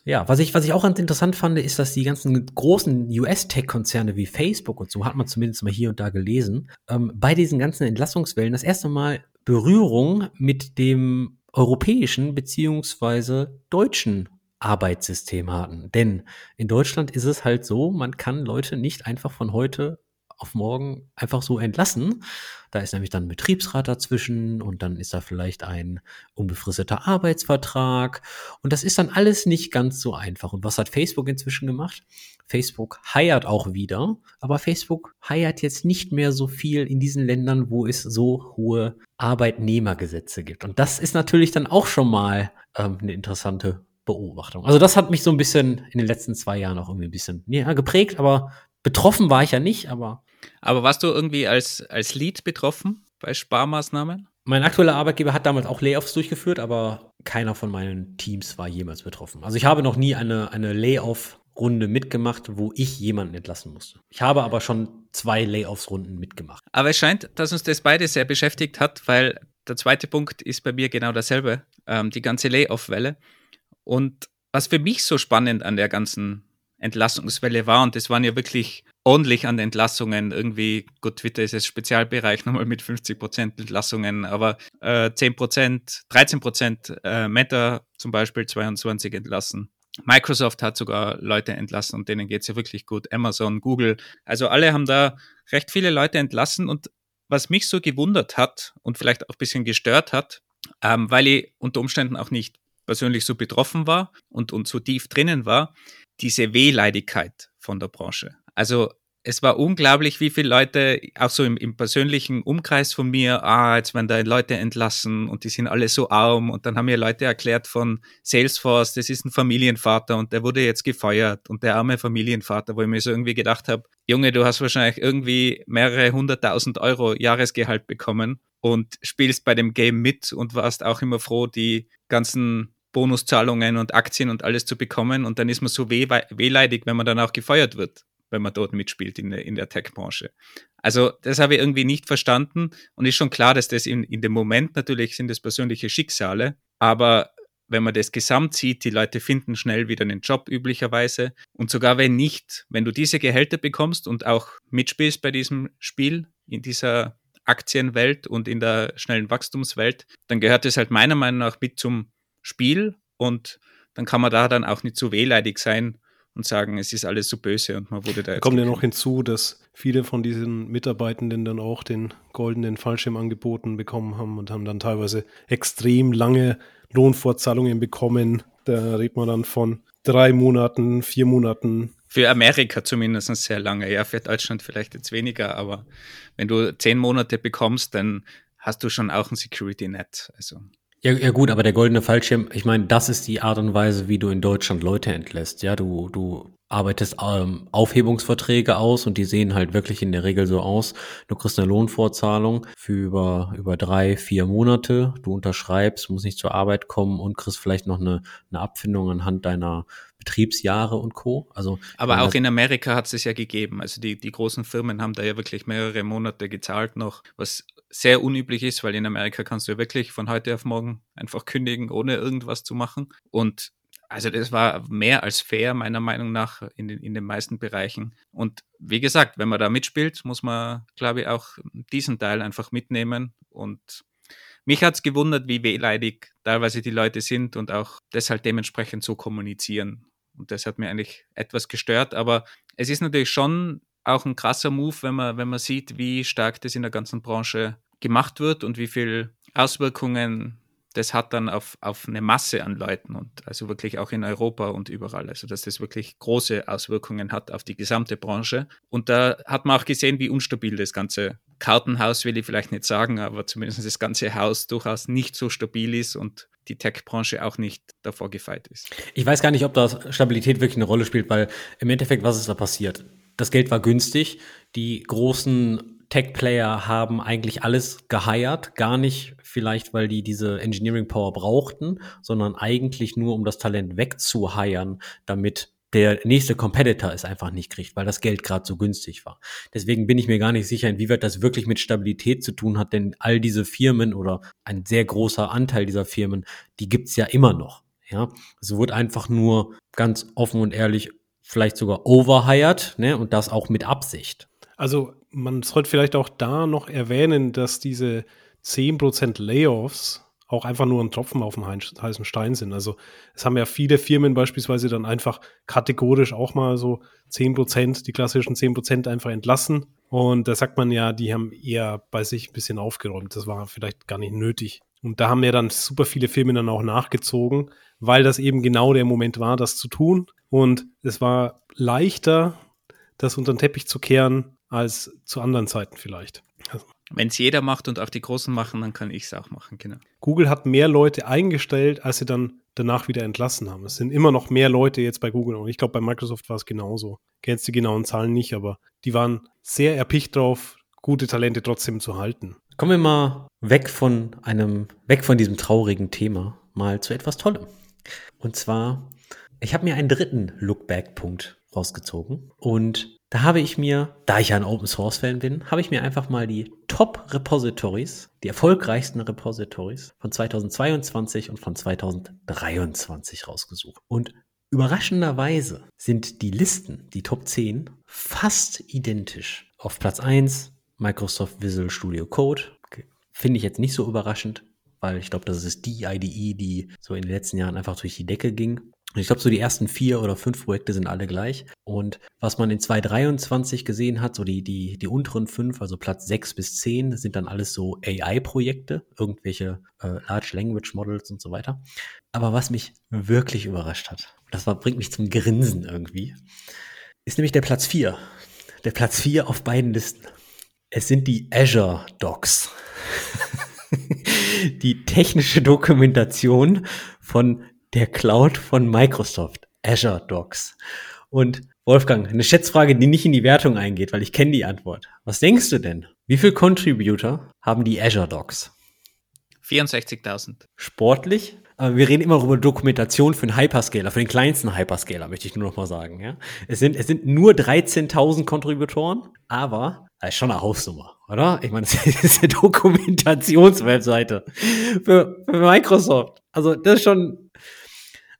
ja, was ich, was ich auch ganz interessant fand, ist, dass die ganzen großen US-Tech-Konzerne wie Facebook und so, hat man zumindest mal hier und da gelesen, ähm, bei diesen ganzen Entlassungswellen das erste Mal Berührung mit dem europäischen beziehungsweise deutschen Arbeitssystem hatten. Denn in Deutschland ist es halt so, man kann Leute nicht einfach von heute auf morgen einfach so entlassen. Da ist nämlich dann ein Betriebsrat dazwischen und dann ist da vielleicht ein unbefristeter Arbeitsvertrag und das ist dann alles nicht ganz so einfach. Und was hat Facebook inzwischen gemacht? Facebook heiert auch wieder, aber Facebook heiert jetzt nicht mehr so viel in diesen Ländern, wo es so hohe Arbeitnehmergesetze gibt. Und das ist natürlich dann auch schon mal ähm, eine interessante Beobachtung. Also das hat mich so ein bisschen in den letzten zwei Jahren auch irgendwie ein bisschen ja, geprägt, aber betroffen war ich ja nicht, aber aber warst du irgendwie als, als Lead betroffen bei Sparmaßnahmen? Mein aktueller Arbeitgeber hat damals auch Layoffs durchgeführt, aber keiner von meinen Teams war jemals betroffen. Also ich habe noch nie eine, eine Layoff-Runde mitgemacht, wo ich jemanden entlassen musste. Ich habe aber schon zwei Layoffs-Runden mitgemacht. Aber es scheint, dass uns das beide sehr beschäftigt hat, weil der zweite Punkt ist bei mir genau dasselbe, ähm, die ganze Layoff-Welle. Und was für mich so spannend an der ganzen Entlassungswelle war. Und das waren ja wirklich ordentlich an Entlassungen. Irgendwie, gut, Twitter ist jetzt Spezialbereich nochmal mit 50 Prozent Entlassungen, aber äh, 10 Prozent, 13 Prozent äh, Meta zum Beispiel 22 entlassen. Microsoft hat sogar Leute entlassen und denen geht's ja wirklich gut. Amazon, Google, also alle haben da recht viele Leute entlassen und was mich so gewundert hat und vielleicht auch ein bisschen gestört hat, ähm, weil ich unter Umständen auch nicht persönlich so betroffen war und, und so tief drinnen war, diese Wehleidigkeit von der Branche. Also es war unglaublich, wie viele Leute, auch so im, im, persönlichen Umkreis von mir, ah, jetzt werden da Leute entlassen und die sind alle so arm. Und dann haben mir Leute erklärt von Salesforce, das ist ein Familienvater und der wurde jetzt gefeuert und der arme Familienvater, wo ich mir so irgendwie gedacht habe, Junge, du hast wahrscheinlich irgendwie mehrere hunderttausend Euro Jahresgehalt bekommen und spielst bei dem Game mit und warst auch immer froh, die ganzen Bonuszahlungen und Aktien und alles zu bekommen. Und dann ist man so weh wehleidig, wenn man dann auch gefeuert wird wenn man dort mitspielt in der, in der Tech-Branche. Also das habe ich irgendwie nicht verstanden und ist schon klar, dass das in, in dem Moment natürlich sind das persönliche Schicksale, aber wenn man das gesamt sieht, die Leute finden schnell wieder einen Job üblicherweise und sogar wenn nicht, wenn du diese Gehälter bekommst und auch mitspielst bei diesem Spiel in dieser Aktienwelt und in der schnellen Wachstumswelt, dann gehört es halt meiner Meinung nach mit zum Spiel und dann kann man da dann auch nicht zu wehleidig sein und sagen, es ist alles so böse und man wurde da jetzt. Kommt ja noch hinzu, dass viele von diesen Mitarbeitenden dann auch den goldenen Fallschirm angeboten bekommen haben und haben dann teilweise extrem lange Lohnfortzahlungen bekommen. Da redet man dann von drei Monaten, vier Monaten. Für Amerika zumindest sehr lange, ja, für Deutschland vielleicht jetzt weniger, aber wenn du zehn Monate bekommst, dann hast du schon auch ein Security Net. Also ja, ja gut, aber der goldene Fallschirm, ich meine, das ist die Art und Weise, wie du in Deutschland Leute entlässt. Ja, du, du arbeitest ähm, Aufhebungsverträge aus und die sehen halt wirklich in der Regel so aus. Du kriegst eine Lohnfortzahlung für über, über drei, vier Monate. Du unterschreibst, musst nicht zur Arbeit kommen und kriegst vielleicht noch eine, eine Abfindung anhand deiner Betriebsjahre und Co. Also, Aber auch in Amerika hat es es ja gegeben. Also die, die großen Firmen haben da ja wirklich mehrere Monate gezahlt noch, was sehr unüblich ist, weil in Amerika kannst du ja wirklich von heute auf morgen einfach kündigen, ohne irgendwas zu machen. Und also das war mehr als fair, meiner Meinung nach, in den, in den meisten Bereichen. Und wie gesagt, wenn man da mitspielt, muss man, glaube ich, auch diesen Teil einfach mitnehmen. Und mich hat es gewundert, wie wehleidig teilweise die Leute sind und auch deshalb dementsprechend so kommunizieren. Und das hat mir eigentlich etwas gestört. Aber es ist natürlich schon auch ein krasser Move, wenn man, wenn man sieht, wie stark das in der ganzen Branche gemacht wird und wie viel Auswirkungen das hat dann auf, auf eine Masse an Leuten und also wirklich auch in Europa und überall. Also dass das wirklich große Auswirkungen hat auf die gesamte Branche. Und da hat man auch gesehen, wie unstabil das ganze Kartenhaus, will ich vielleicht nicht sagen, aber zumindest das ganze Haus durchaus nicht so stabil ist und die Tech-Branche auch nicht davor gefeit ist. Ich weiß gar nicht, ob da Stabilität wirklich eine Rolle spielt, weil im Endeffekt, was ist da passiert? Das Geld war günstig, die großen Tech-Player haben eigentlich alles geheiert, gar nicht vielleicht, weil die diese Engineering Power brauchten, sondern eigentlich nur, um das Talent wegzuheiern, damit der nächste Competitor es einfach nicht kriegt, weil das Geld gerade so günstig war. Deswegen bin ich mir gar nicht sicher, inwieweit das wirklich mit Stabilität zu tun hat, denn all diese Firmen oder ein sehr großer Anteil dieser Firmen, die gibt's ja immer noch. Ja, es wird einfach nur ganz offen und ehrlich vielleicht sogar overhired, ne, und das auch mit Absicht. Also man sollte vielleicht auch da noch erwähnen, dass diese 10% Layoffs auch einfach nur ein Tropfen auf dem heißen Stein sind. Also es haben ja viele Firmen beispielsweise dann einfach kategorisch auch mal so 10%, die klassischen 10% einfach entlassen. Und da sagt man ja, die haben eher bei sich ein bisschen aufgeräumt. Das war vielleicht gar nicht nötig. Und da haben ja dann super viele Firmen dann auch nachgezogen, weil das eben genau der Moment war, das zu tun. Und es war leichter, das unter den Teppich zu kehren, als zu anderen Zeiten vielleicht. Wenn es jeder macht und auch die Großen machen, dann kann ich es auch machen, genau. Google hat mehr Leute eingestellt, als sie dann danach wieder entlassen haben. Es sind immer noch mehr Leute jetzt bei Google und ich glaube, bei Microsoft war es genauso. Kennst die genauen Zahlen nicht, aber die waren sehr erpicht drauf, gute Talente trotzdem zu halten. Kommen wir mal weg von einem, weg von diesem traurigen Thema, mal zu etwas Tollem. Und zwar, ich habe mir einen dritten Lookback-Punkt rausgezogen und da habe ich mir, da ich ja ein Open Source Fan bin, habe ich mir einfach mal die Top Repositories, die erfolgreichsten Repositories von 2022 und von 2023 rausgesucht. Und Überraschenderweise sind die Listen, die Top 10, fast identisch. Auf Platz 1 Microsoft Visual Studio Code. Finde ich jetzt nicht so überraschend, weil ich glaube, das ist die IDE, die so in den letzten Jahren einfach durch die Decke ging. Ich glaube, so die ersten vier oder fünf Projekte sind alle gleich. Und was man in 2023 gesehen hat, so die, die, die unteren fünf, also Platz sechs bis zehn, sind dann alles so AI-Projekte, irgendwelche äh, Large Language Models und so weiter. Aber was mich wirklich überrascht hat, das war, bringt mich zum Grinsen irgendwie, ist nämlich der Platz vier. Der Platz vier auf beiden Listen. Es sind die Azure Docs. die technische Dokumentation von der Cloud von Microsoft, Azure Docs. Und Wolfgang, eine Schätzfrage, die nicht in die Wertung eingeht, weil ich kenne die Antwort. Was denkst du denn? Wie viele Contributor haben die Azure Docs? 64.000. Sportlich? Aber wir reden immer über Dokumentation für einen Hyperscaler, für den kleinsten Hyperscaler, möchte ich nur noch mal sagen. Ja? Es, sind, es sind nur 13.000 Kontributoren, aber das ist schon eine Hausnummer, oder? Ich meine, das ist eine Dokumentationswebseite für, für Microsoft. Also das ist schon,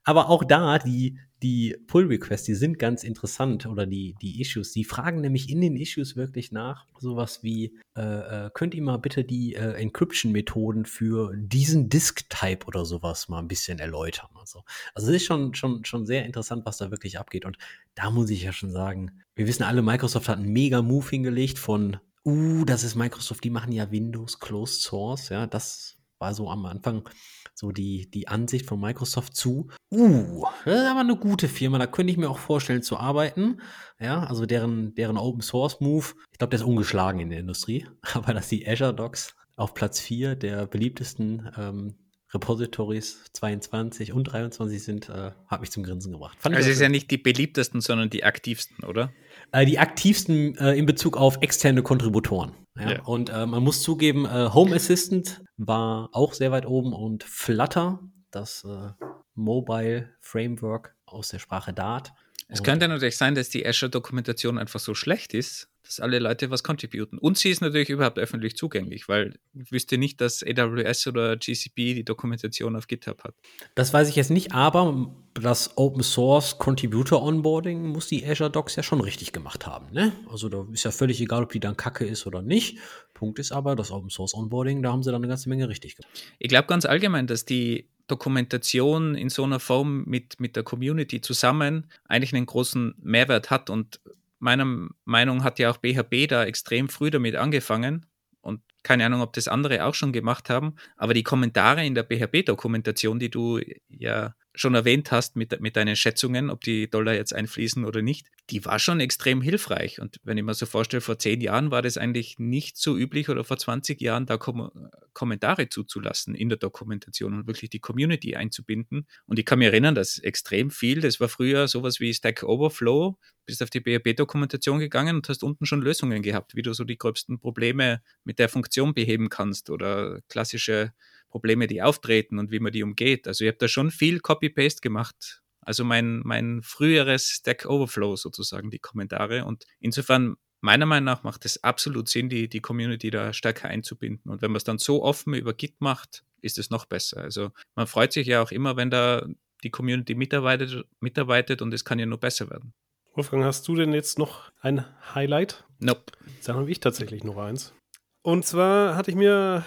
aber auch da, die, die Pull-Requests, die sind ganz interessant oder die, die Issues. Die fragen nämlich in den Issues wirklich nach, sowas wie, äh, äh, könnt ihr mal bitte die äh, Encryption-Methoden für diesen Disk-Type oder sowas mal ein bisschen erläutern. Also, also es ist schon, schon, schon sehr interessant, was da wirklich abgeht. Und da muss ich ja schon sagen, wir wissen alle, Microsoft hat einen mega Move hingelegt von, uh, das ist Microsoft, die machen ja Windows Closed Source. Ja, das war so am Anfang so die, die Ansicht von Microsoft zu, uh, das ist aber eine gute Firma, da könnte ich mir auch vorstellen zu arbeiten. Ja, also deren, deren Open Source Move, ich glaube, der ist ungeschlagen in der Industrie, aber dass die Azure Docs auf Platz 4 der beliebtesten ähm, Repositories 22 und 23 sind, äh, hat mich zum Grinsen gebracht. Fand also es ist ja nicht die beliebtesten, sondern die aktivsten, oder? Äh, die aktivsten äh, in Bezug auf externe Kontributoren. Ja? ja. Und äh, man muss zugeben, äh, Home Assistant war auch sehr weit oben und Flutter, das äh, Mobile Framework aus der Sprache Dart. Es könnte natürlich sein, dass die Azure-Dokumentation einfach so schlecht ist, dass alle Leute was contributen. Und sie ist natürlich überhaupt öffentlich zugänglich, weil ich wüsste nicht, dass AWS oder GCP die Dokumentation auf GitHub hat. Das weiß ich jetzt nicht, aber das Open Source Contributor Onboarding muss die Azure Docs ja schon richtig gemacht haben. Ne? Also da ist ja völlig egal, ob die dann kacke ist oder nicht. Punkt ist aber, das Open Source Onboarding, da haben sie dann eine ganze Menge richtig gemacht. Ich glaube ganz allgemein, dass die Dokumentation in so einer Form mit, mit der Community zusammen eigentlich einen großen Mehrwert hat und meiner Meinung hat ja auch BHB da extrem früh damit angefangen. Und keine Ahnung, ob das andere auch schon gemacht haben. Aber die Kommentare in der BHB-Dokumentation, die du ja schon erwähnt hast mit, mit deinen Schätzungen, ob die Dollar jetzt einfließen oder nicht, die war schon extrem hilfreich. Und wenn ich mir so vorstelle, vor zehn Jahren war das eigentlich nicht so üblich oder vor 20 Jahren da Kom Kommentare zuzulassen in der Dokumentation und wirklich die Community einzubinden. Und ich kann mich erinnern, dass extrem viel, das war früher sowas wie Stack Overflow, bist auf die BRB-Dokumentation gegangen und hast unten schon Lösungen gehabt, wie du so die gröbsten Probleme mit der Funktion beheben kannst oder klassische Probleme, die auftreten und wie man die umgeht. Also ich habe da schon viel Copy-Paste gemacht. Also mein, mein früheres Stack Overflow sozusagen, die Kommentare. Und insofern, meiner Meinung nach, macht es absolut Sinn, die, die Community da stärker einzubinden. Und wenn man es dann so offen über Git macht, ist es noch besser. Also man freut sich ja auch immer, wenn da die Community mitarbeitet, mitarbeitet und es kann ja nur besser werden. Wolfgang, hast du denn jetzt noch ein Highlight? Nope. Dann habe ich tatsächlich noch eins. Und zwar hatte ich mir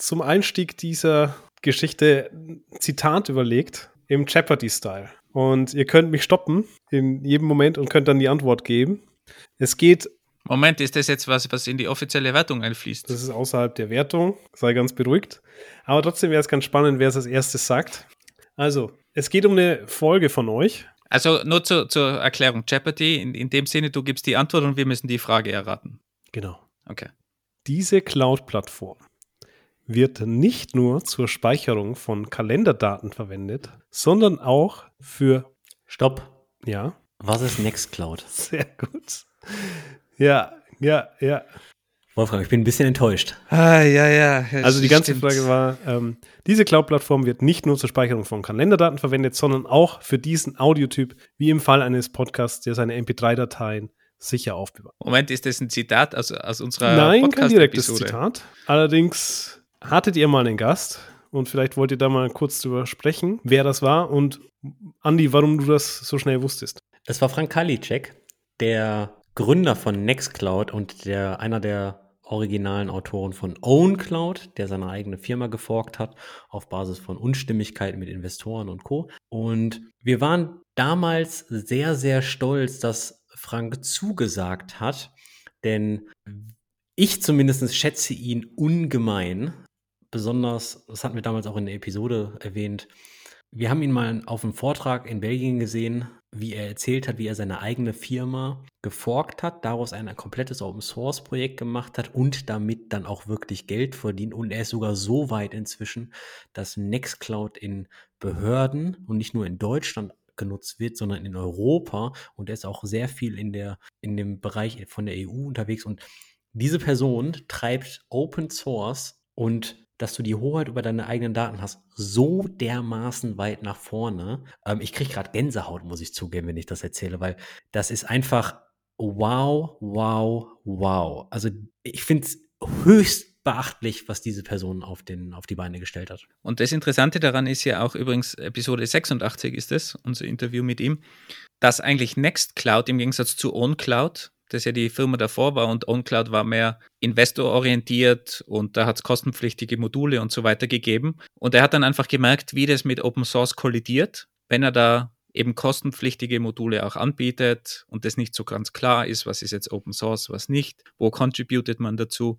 zum Einstieg dieser Geschichte Zitat überlegt im Jeopardy-Style. Und ihr könnt mich stoppen in jedem Moment und könnt dann die Antwort geben. Es geht. Moment, ist das jetzt was, was in die offizielle Wertung einfließt? Das ist außerhalb der Wertung. Sei ganz beruhigt. Aber trotzdem wäre es ganz spannend, wer es als erstes sagt. Also, es geht um eine Folge von euch. Also nur zu, zur Erklärung. Jeopardy, in, in dem Sinne, du gibst die Antwort und wir müssen die Frage erraten. Genau. Okay. Diese Cloud-Plattform wird nicht nur zur Speicherung von Kalenderdaten verwendet, sondern auch für. Stopp. Ja. Was ist Nextcloud? Sehr gut. Ja, ja, ja. Wolfgang, ich bin ein bisschen enttäuscht. Ah, ja, ja. Also die ganze stimmt. Frage war, ähm, diese Cloud-Plattform wird nicht nur zur Speicherung von Kalenderdaten verwendet, sondern auch für diesen Audiotyp, wie im Fall eines Podcasts, der seine MP3-Dateien sicher aufbewahrt. Moment, ist das ein Zitat aus, aus unserer Nein, kein direktes Zitat. Allerdings hattet ihr mal einen Gast und vielleicht wollt ihr da mal kurz drüber sprechen, wer das war und Andi, warum du das so schnell wusstest. Das war Frank Kalicek, der Gründer von Nextcloud und der einer der originalen Autoren von OwnCloud, der seine eigene Firma geforkt hat auf Basis von Unstimmigkeiten mit Investoren und Co. Und wir waren damals sehr, sehr stolz, dass Frank zugesagt hat, denn ich zumindest schätze ihn ungemein. Besonders, das hatten wir damals auch in der Episode erwähnt, wir haben ihn mal auf einem Vortrag in Belgien gesehen, wie er erzählt hat, wie er seine eigene Firma geforkt hat, daraus ein komplettes Open Source Projekt gemacht hat und damit dann auch wirklich Geld verdient. Und er ist sogar so weit inzwischen, dass Nextcloud in Behörden und nicht nur in Deutschland genutzt wird, sondern in Europa. Und er ist auch sehr viel in der, in dem Bereich von der EU unterwegs. Und diese Person treibt Open Source und dass du die Hoheit über deine eigenen Daten hast, so dermaßen weit nach vorne. Ähm, ich kriege gerade Gänsehaut, muss ich zugeben, wenn ich das erzähle, weil das ist einfach wow, wow, wow. Also ich finde es höchst beachtlich, was diese Person auf, den, auf die Beine gestellt hat. Und das Interessante daran ist ja auch übrigens, Episode 86 ist es, unser Interview mit ihm, dass eigentlich Nextcloud im Gegensatz zu OwnCloud das ja die Firma davor war und OnCloud war mehr investororientiert und da hat es kostenpflichtige Module und so weiter gegeben. Und er hat dann einfach gemerkt, wie das mit Open Source kollidiert, wenn er da eben kostenpflichtige Module auch anbietet und das nicht so ganz klar ist, was ist jetzt Open Source, was nicht, wo contributed man dazu,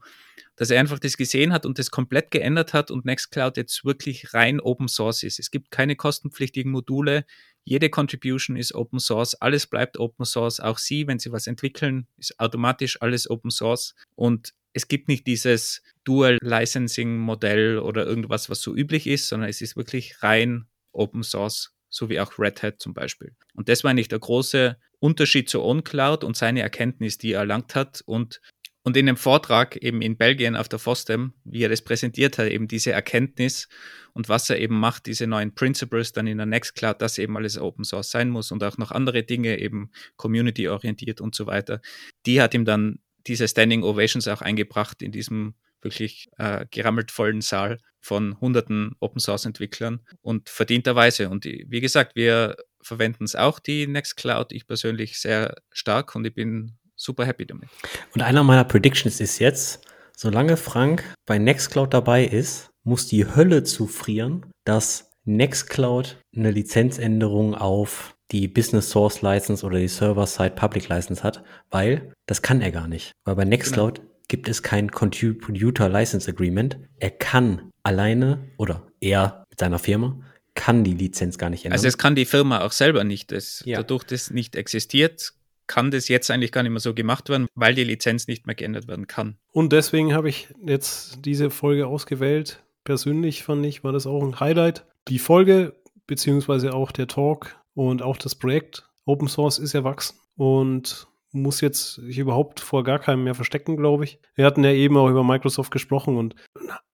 dass er einfach das gesehen hat und das komplett geändert hat und Nextcloud jetzt wirklich rein Open Source ist. Es gibt keine kostenpflichtigen Module, jede Contribution ist Open Source, alles bleibt Open Source. Auch Sie, wenn Sie was entwickeln, ist automatisch alles Open Source. Und es gibt nicht dieses Dual Licensing Modell oder irgendwas, was so üblich ist, sondern es ist wirklich rein Open Source, so wie auch Red Hat zum Beispiel. Und das war nicht der große Unterschied zu OnCloud und seine Erkenntnis, die er erlangt hat. Und und in dem Vortrag eben in Belgien auf der FOSDEM, wie er das präsentiert hat, eben diese Erkenntnis und was er eben macht, diese neuen Principles dann in der Nextcloud, dass eben alles Open Source sein muss und auch noch andere Dinge, eben community-orientiert und so weiter, die hat ihm dann diese Standing Ovations auch eingebracht in diesem wirklich äh, gerammelt vollen Saal von hunderten Open Source Entwicklern und verdienterweise. Und wie gesagt, wir verwenden es auch, die Nextcloud, ich persönlich sehr stark und ich bin super happy damit. Und einer meiner Predictions ist jetzt, solange Frank bei Nextcloud dabei ist, muss die Hölle zufrieren, dass Nextcloud eine Lizenzänderung auf die Business Source License oder die Server-Side Public License hat, weil das kann er gar nicht. Weil bei Nextcloud genau. gibt es kein Contributor License Agreement. Er kann alleine oder er mit seiner Firma kann die Lizenz gar nicht ändern. Also es kann die Firma auch selber nicht. Das, ja. Dadurch, dass es nicht existiert, kann das jetzt eigentlich gar nicht mehr so gemacht werden, weil die Lizenz nicht mehr geändert werden kann. Und deswegen habe ich jetzt diese Folge ausgewählt. Persönlich fand ich, war das auch ein Highlight. Die Folge, beziehungsweise auch der Talk und auch das Projekt Open Source ist erwachsen und muss jetzt sich überhaupt vor gar keinem mehr verstecken, glaube ich. Wir hatten ja eben auch über Microsoft gesprochen und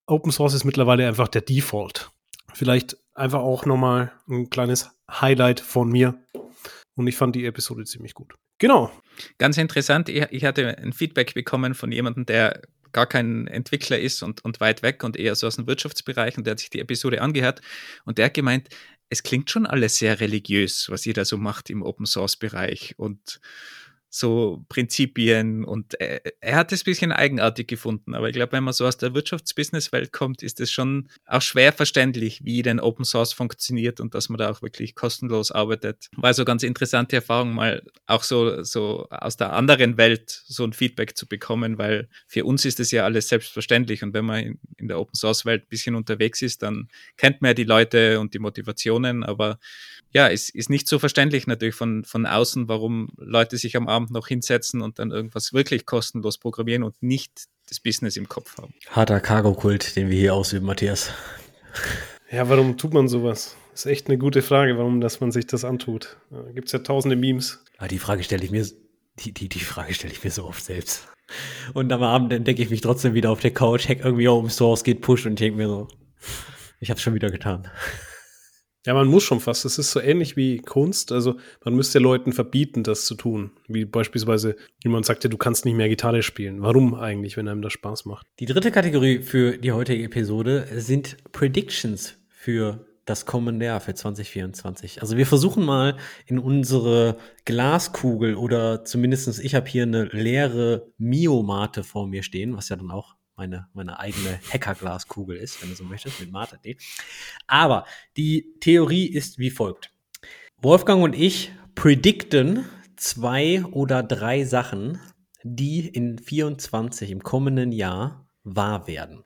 Open Source ist mittlerweile einfach der Default. Vielleicht einfach auch nochmal ein kleines Highlight von mir. Und ich fand die Episode ziemlich gut. Genau. Ganz interessant, ich, hatte ein Feedback bekommen von jemandem, der gar kein Entwickler ist und, und weit weg und eher so aus dem Wirtschaftsbereich und der hat sich die Episode angehört. Und der hat gemeint, es klingt schon alles sehr religiös, was ihr da so macht im Open Source Bereich. Und so Prinzipien und er, er hat es ein bisschen eigenartig gefunden. Aber ich glaube, wenn man so aus der Wirtschaftsbusiness-Welt kommt, ist es schon auch schwer verständlich, wie denn Open Source funktioniert und dass man da auch wirklich kostenlos arbeitet. War so ganz interessante Erfahrung, mal auch so, so aus der anderen Welt so ein Feedback zu bekommen, weil für uns ist es ja alles selbstverständlich und wenn man in, in der Open Source Welt ein bisschen unterwegs ist, dann kennt man ja die Leute und die Motivationen, aber ja, es ist nicht so verständlich natürlich von, von außen, warum Leute sich am Abend noch hinsetzen und dann irgendwas wirklich kostenlos programmieren und nicht das Business im Kopf haben. Harter Cargo-Kult, den wir hier ausüben, Matthias. Ja, warum tut man sowas? Das ist echt eine gute Frage, warum dass man sich das antut. Da gibt es ja tausende Memes. Aber ah, die Frage stelle ich mir, die, die, die Frage stelle ich mir so oft selbst. Und am Abend entdecke ich mich trotzdem wieder auf der Couch, hack irgendwie Open Source, geht Push und ich denke mir so, ich habe es schon wieder getan. Ja, man muss schon fast. Das ist so ähnlich wie Kunst. Also man müsste Leuten verbieten, das zu tun. Wie beispielsweise jemand sagte, du kannst nicht mehr Gitarre spielen. Warum eigentlich, wenn einem das Spaß macht? Die dritte Kategorie für die heutige Episode sind Predictions für das kommende Jahr, für 2024. Also wir versuchen mal in unsere Glaskugel oder zumindestens ich habe hier eine leere Mio-Mate vor mir stehen, was ja dann auch meine, meine eigene Hackerglaskugel ist, wenn du so möchtest, mit Mate.d. Aber die Theorie ist wie folgt. Wolfgang und ich predikten zwei oder drei Sachen, die in 24 im kommenden Jahr wahr werden.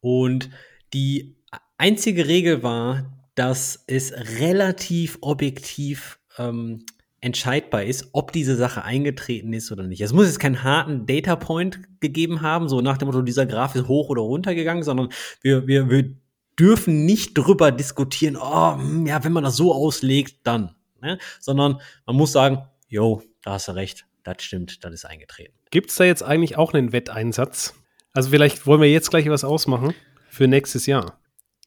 Und die einzige Regel war, dass es relativ objektiv ähm, entscheidbar ist, ob diese Sache eingetreten ist oder nicht. Es muss jetzt keinen harten Data Point gegeben haben, so nach dem Motto, dieser Graph ist hoch oder runter gegangen, sondern wir, wir, wir dürfen nicht drüber diskutieren, oh, hm, ja, wenn man das so auslegt, dann. Ne? Sondern man muss sagen, jo, da hast du recht, das stimmt, das ist eingetreten. Gibt es da jetzt eigentlich auch einen Wetteinsatz? Also vielleicht wollen wir jetzt gleich was ausmachen für nächstes Jahr.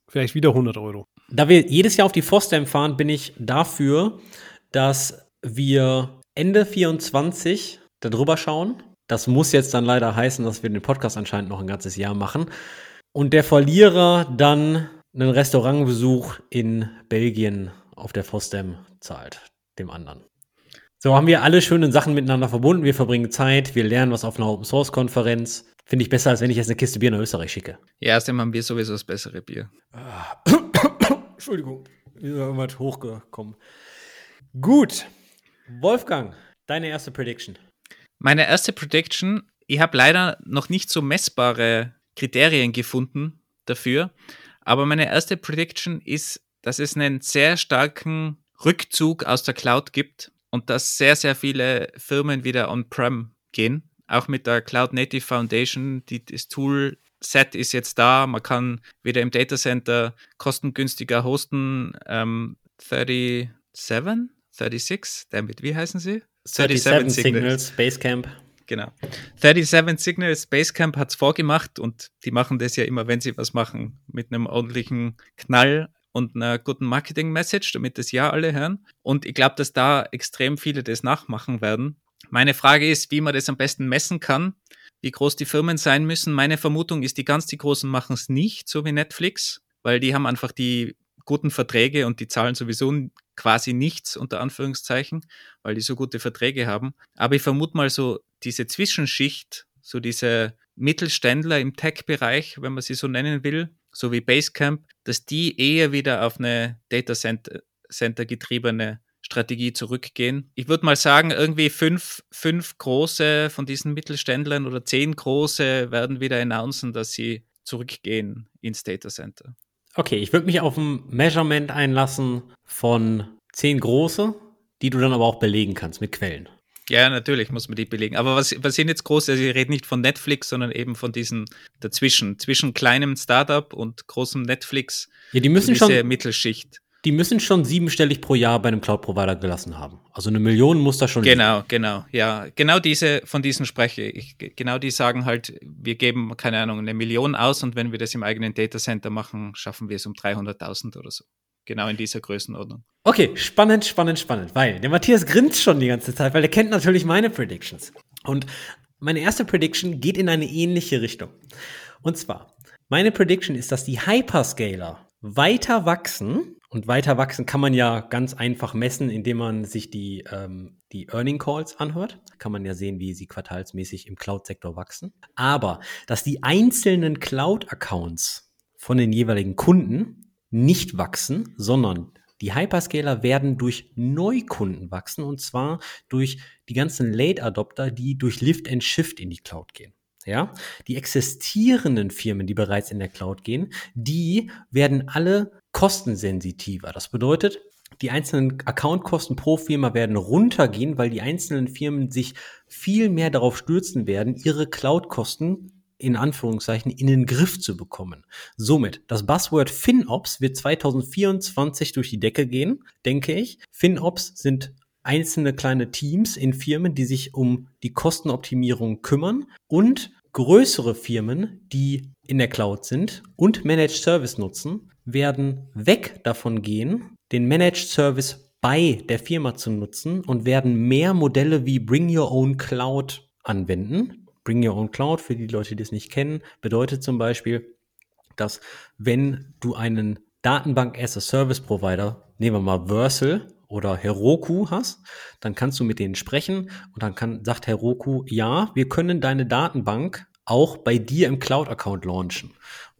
Vielleicht wieder 100 Euro. Da wir jedes Jahr auf die FOSDEM fahren, bin ich dafür, dass wir Ende 24 darüber schauen. Das muss jetzt dann leider heißen, dass wir den Podcast anscheinend noch ein ganzes Jahr machen. Und der Verlierer dann einen Restaurantbesuch in Belgien auf der FOSDEM zahlt, dem anderen. So haben wir alle schönen Sachen miteinander verbunden. Wir verbringen Zeit, wir lernen was auf einer Open Source Konferenz. Finde ich besser, als wenn ich jetzt eine Kiste Bier nach Österreich schicke. Ja, außerdem haben wir sowieso das bessere Bier. Entschuldigung, wir sind irgendwas hochgekommen. Gut, Wolfgang, deine erste Prediction. Meine erste Prediction, ich habe leider noch nicht so messbare Kriterien gefunden dafür, aber meine erste Prediction ist, dass es einen sehr starken Rückzug aus der Cloud gibt und dass sehr, sehr viele Firmen wieder on-prem gehen. Auch mit der Cloud Native Foundation, die, das Tool Set ist jetzt da. Man kann wieder im Datacenter kostengünstiger hosten. Ähm, 37 36, damit, wie heißen sie? 37, 37 Signals, Signals Basecamp. Genau. 37 Signals Basecamp hat es vorgemacht und die machen das ja immer, wenn sie was machen, mit einem ordentlichen Knall und einer guten Marketing-Message, damit das ja alle hören. Und ich glaube, dass da extrem viele das nachmachen werden. Meine Frage ist, wie man das am besten messen kann, wie groß die Firmen sein müssen. Meine Vermutung ist, die ganz die Großen machen es nicht, so wie Netflix, weil die haben einfach die guten Verträge und die zahlen sowieso quasi nichts unter Anführungszeichen, weil die so gute Verträge haben. Aber ich vermute mal so diese Zwischenschicht, so diese Mittelständler im Tech-Bereich, wenn man sie so nennen will, so wie Basecamp, dass die eher wieder auf eine Data Center getriebene Strategie zurückgehen. Ich würde mal sagen, irgendwie fünf, fünf große von diesen Mittelständlern oder zehn große werden wieder announcen, dass sie zurückgehen ins Data Center. Okay, ich würde mich auf ein Measurement einlassen von zehn große, die du dann aber auch belegen kannst mit Quellen. Ja, natürlich muss man die belegen. Aber was, was sind jetzt große? Also ich rede nicht von Netflix, sondern eben von diesen dazwischen, zwischen kleinem Startup und großem Netflix. Ja, die müssen schon Mittelschicht. Die müssen schon siebenstellig pro Jahr bei einem Cloud-Provider gelassen haben. Also eine Million muss da schon. Genau, liegen. genau, ja. Genau diese, von diesen spreche ich. Genau die sagen halt, wir geben, keine Ahnung, eine Million aus und wenn wir das im eigenen Datacenter machen, schaffen wir es um 300.000 oder so. Genau in dieser Größenordnung. Okay, spannend, spannend, spannend, weil der Matthias grinst schon die ganze Zeit, weil er kennt natürlich meine Predictions. Und meine erste Prediction geht in eine ähnliche Richtung. Und zwar, meine Prediction ist, dass die Hyperscaler weiter wachsen und weiter wachsen kann man ja ganz einfach messen, indem man sich die, ähm, die Earning Calls anhört. Da kann man ja sehen, wie sie quartalsmäßig im Cloud-Sektor wachsen. Aber dass die einzelnen Cloud-Accounts von den jeweiligen Kunden nicht wachsen, sondern die Hyperscaler werden durch Neukunden wachsen und zwar durch die ganzen Late Adopter, die durch Lift and Shift in die Cloud gehen. Ja, die existierenden Firmen, die bereits in der Cloud gehen, die werden alle kostensensitiver. Das bedeutet, die einzelnen Accountkosten pro Firma werden runtergehen, weil die einzelnen Firmen sich viel mehr darauf stürzen werden, ihre Cloud-Kosten in Anführungszeichen in den Griff zu bekommen. Somit, das Buzzword FinOps wird 2024 durch die Decke gehen, denke ich. FinOps sind einzelne kleine Teams in Firmen, die sich um die Kostenoptimierung kümmern und größere Firmen, die in der Cloud sind und Managed Service nutzen, werden weg davon gehen, den Managed Service bei der Firma zu nutzen und werden mehr Modelle wie Bring Your Own Cloud anwenden. Bring Your Own Cloud, für die Leute, die es nicht kennen, bedeutet zum Beispiel, dass wenn du einen Datenbank as a Service Provider, nehmen wir mal Versal oder Heroku hast, dann kannst du mit denen sprechen und dann kann, sagt Heroku, ja, wir können deine Datenbank auch bei dir im Cloud-Account launchen.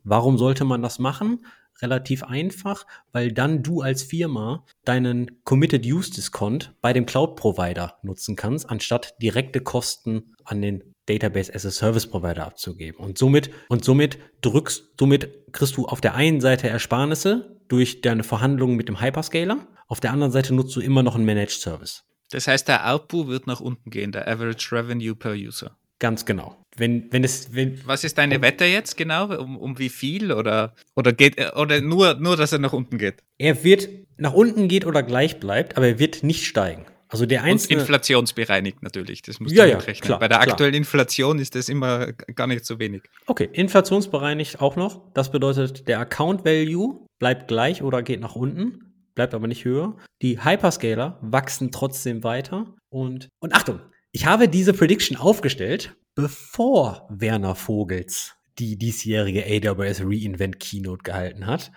Warum sollte man das machen? Relativ einfach, weil dann du als Firma deinen Committed Use Discount bei dem Cloud-Provider nutzen kannst, anstatt direkte Kosten an den Database as a Service Provider abzugeben. Und somit, und somit drückst, somit kriegst du auf der einen Seite Ersparnisse durch deine Verhandlungen mit dem Hyperscaler, auf der anderen Seite nutzt du immer noch einen Managed Service. Das heißt, der Output wird nach unten gehen, der Average Revenue per User. Ganz genau. Wenn, wenn es, wenn, Was ist deine Wette jetzt genau? Um, um wie viel? Oder, oder geht oder nur, nur, dass er nach unten geht? er wird nach unten geht oder gleich bleibt, aber er wird nicht steigen. Also der Und einzelne, inflationsbereinigt natürlich. Das musst Ja, du ja, mitrechnen. klar, Bei der klar. aktuellen Inflation ist das immer gar nicht so wenig. Okay, inflationsbereinigt auch noch. Das bedeutet, der Account Value bleibt gleich oder geht nach unten, bleibt aber nicht höher. Die Hyperscaler wachsen trotzdem weiter. Und, und Achtung, ich habe diese Prediction aufgestellt, bevor Werner Vogels die diesjährige AWS Reinvent Keynote gehalten hat.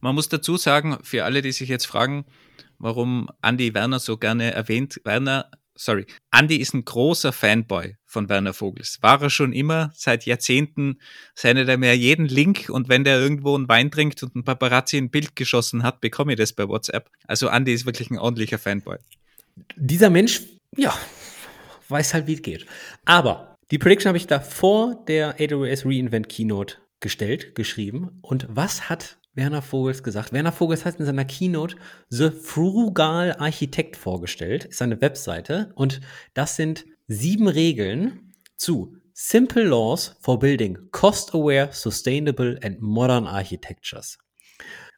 Man muss dazu sagen, für alle, die sich jetzt fragen, warum Andy Werner so gerne erwähnt, Werner, sorry, Andy ist ein großer Fanboy von Werner Vogels. War er schon immer, seit Jahrzehnten sendet er mir jeden Link und wenn der irgendwo einen Wein trinkt und ein Paparazzi ein Bild geschossen hat, bekomme ich das bei WhatsApp. Also Andy ist wirklich ein ordentlicher Fanboy. dieser Mensch, ja, weiß halt, wie es geht. Aber die Prediction habe ich da vor der AWS Reinvent Keynote gestellt, geschrieben. Und was hat Werner Vogels gesagt? Werner Vogels hat in seiner Keynote The Frugal Architect vorgestellt, ist eine Webseite. Und das sind sieben Regeln zu Simple Laws for Building Cost-Aware, Sustainable and Modern Architectures.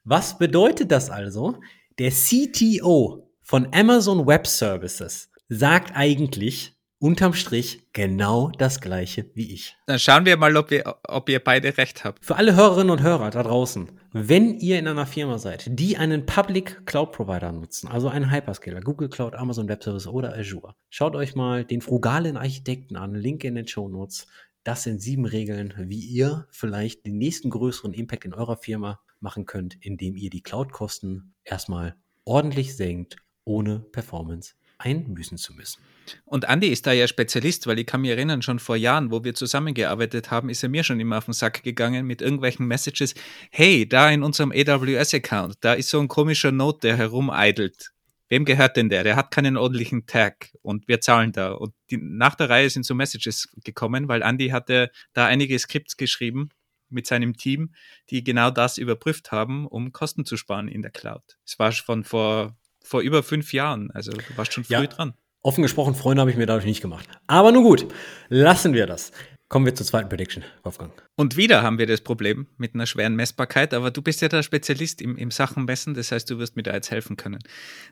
Was bedeutet das also? Der CTO von Amazon Web Services sagt eigentlich unterm Strich genau das gleiche wie ich. Dann schauen wir mal, ob, wir, ob ihr beide recht habt. Für alle Hörerinnen und Hörer da draußen, wenn ihr in einer Firma seid, die einen Public Cloud Provider nutzen, also einen Hyperscaler, Google Cloud, Amazon Web Service oder Azure, schaut euch mal den frugalen Architekten an, Link in den Show Notes. Das sind sieben Regeln, wie ihr vielleicht den nächsten größeren Impact in eurer Firma machen könnt, indem ihr die Cloud-Kosten erstmal ordentlich senkt, ohne Performance einbüßen zu müssen. Und Andy ist da ja Spezialist, weil ich kann mich erinnern, schon vor Jahren, wo wir zusammengearbeitet haben, ist er mir schon immer auf den Sack gegangen mit irgendwelchen Messages. Hey, da in unserem AWS-Account, da ist so ein komischer Note, der herumeidelt. Wem gehört denn der? Der hat keinen ordentlichen Tag und wir zahlen da. Und die, nach der Reihe sind so Messages gekommen, weil Andy hatte da einige Skripts geschrieben mit seinem Team, die genau das überprüft haben, um Kosten zu sparen in der Cloud. Es war schon vor, vor über fünf Jahren, also du warst schon früh Ja. dran. Offen gesprochen, Freunde habe ich mir dadurch nicht gemacht. Aber nun gut, lassen wir das. Kommen wir zur zweiten Prediction, Wolfgang. Und wieder haben wir das Problem mit einer schweren Messbarkeit, aber du bist ja der Spezialist im, im Sachen messen, das heißt, du wirst mir da jetzt helfen können.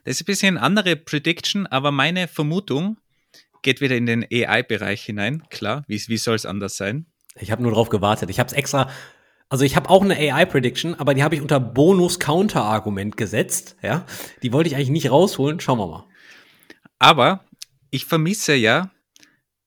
Das ist ein bisschen eine andere Prediction, aber meine Vermutung geht wieder in den AI-Bereich hinein. Klar, wie, wie soll es anders sein? Ich habe nur drauf gewartet. Ich habe es extra. Also ich habe auch eine AI-Prediction, aber die habe ich unter Bonus-Counter-Argument gesetzt. Ja, die wollte ich eigentlich nicht rausholen. Schauen wir mal. Aber ich vermisse ja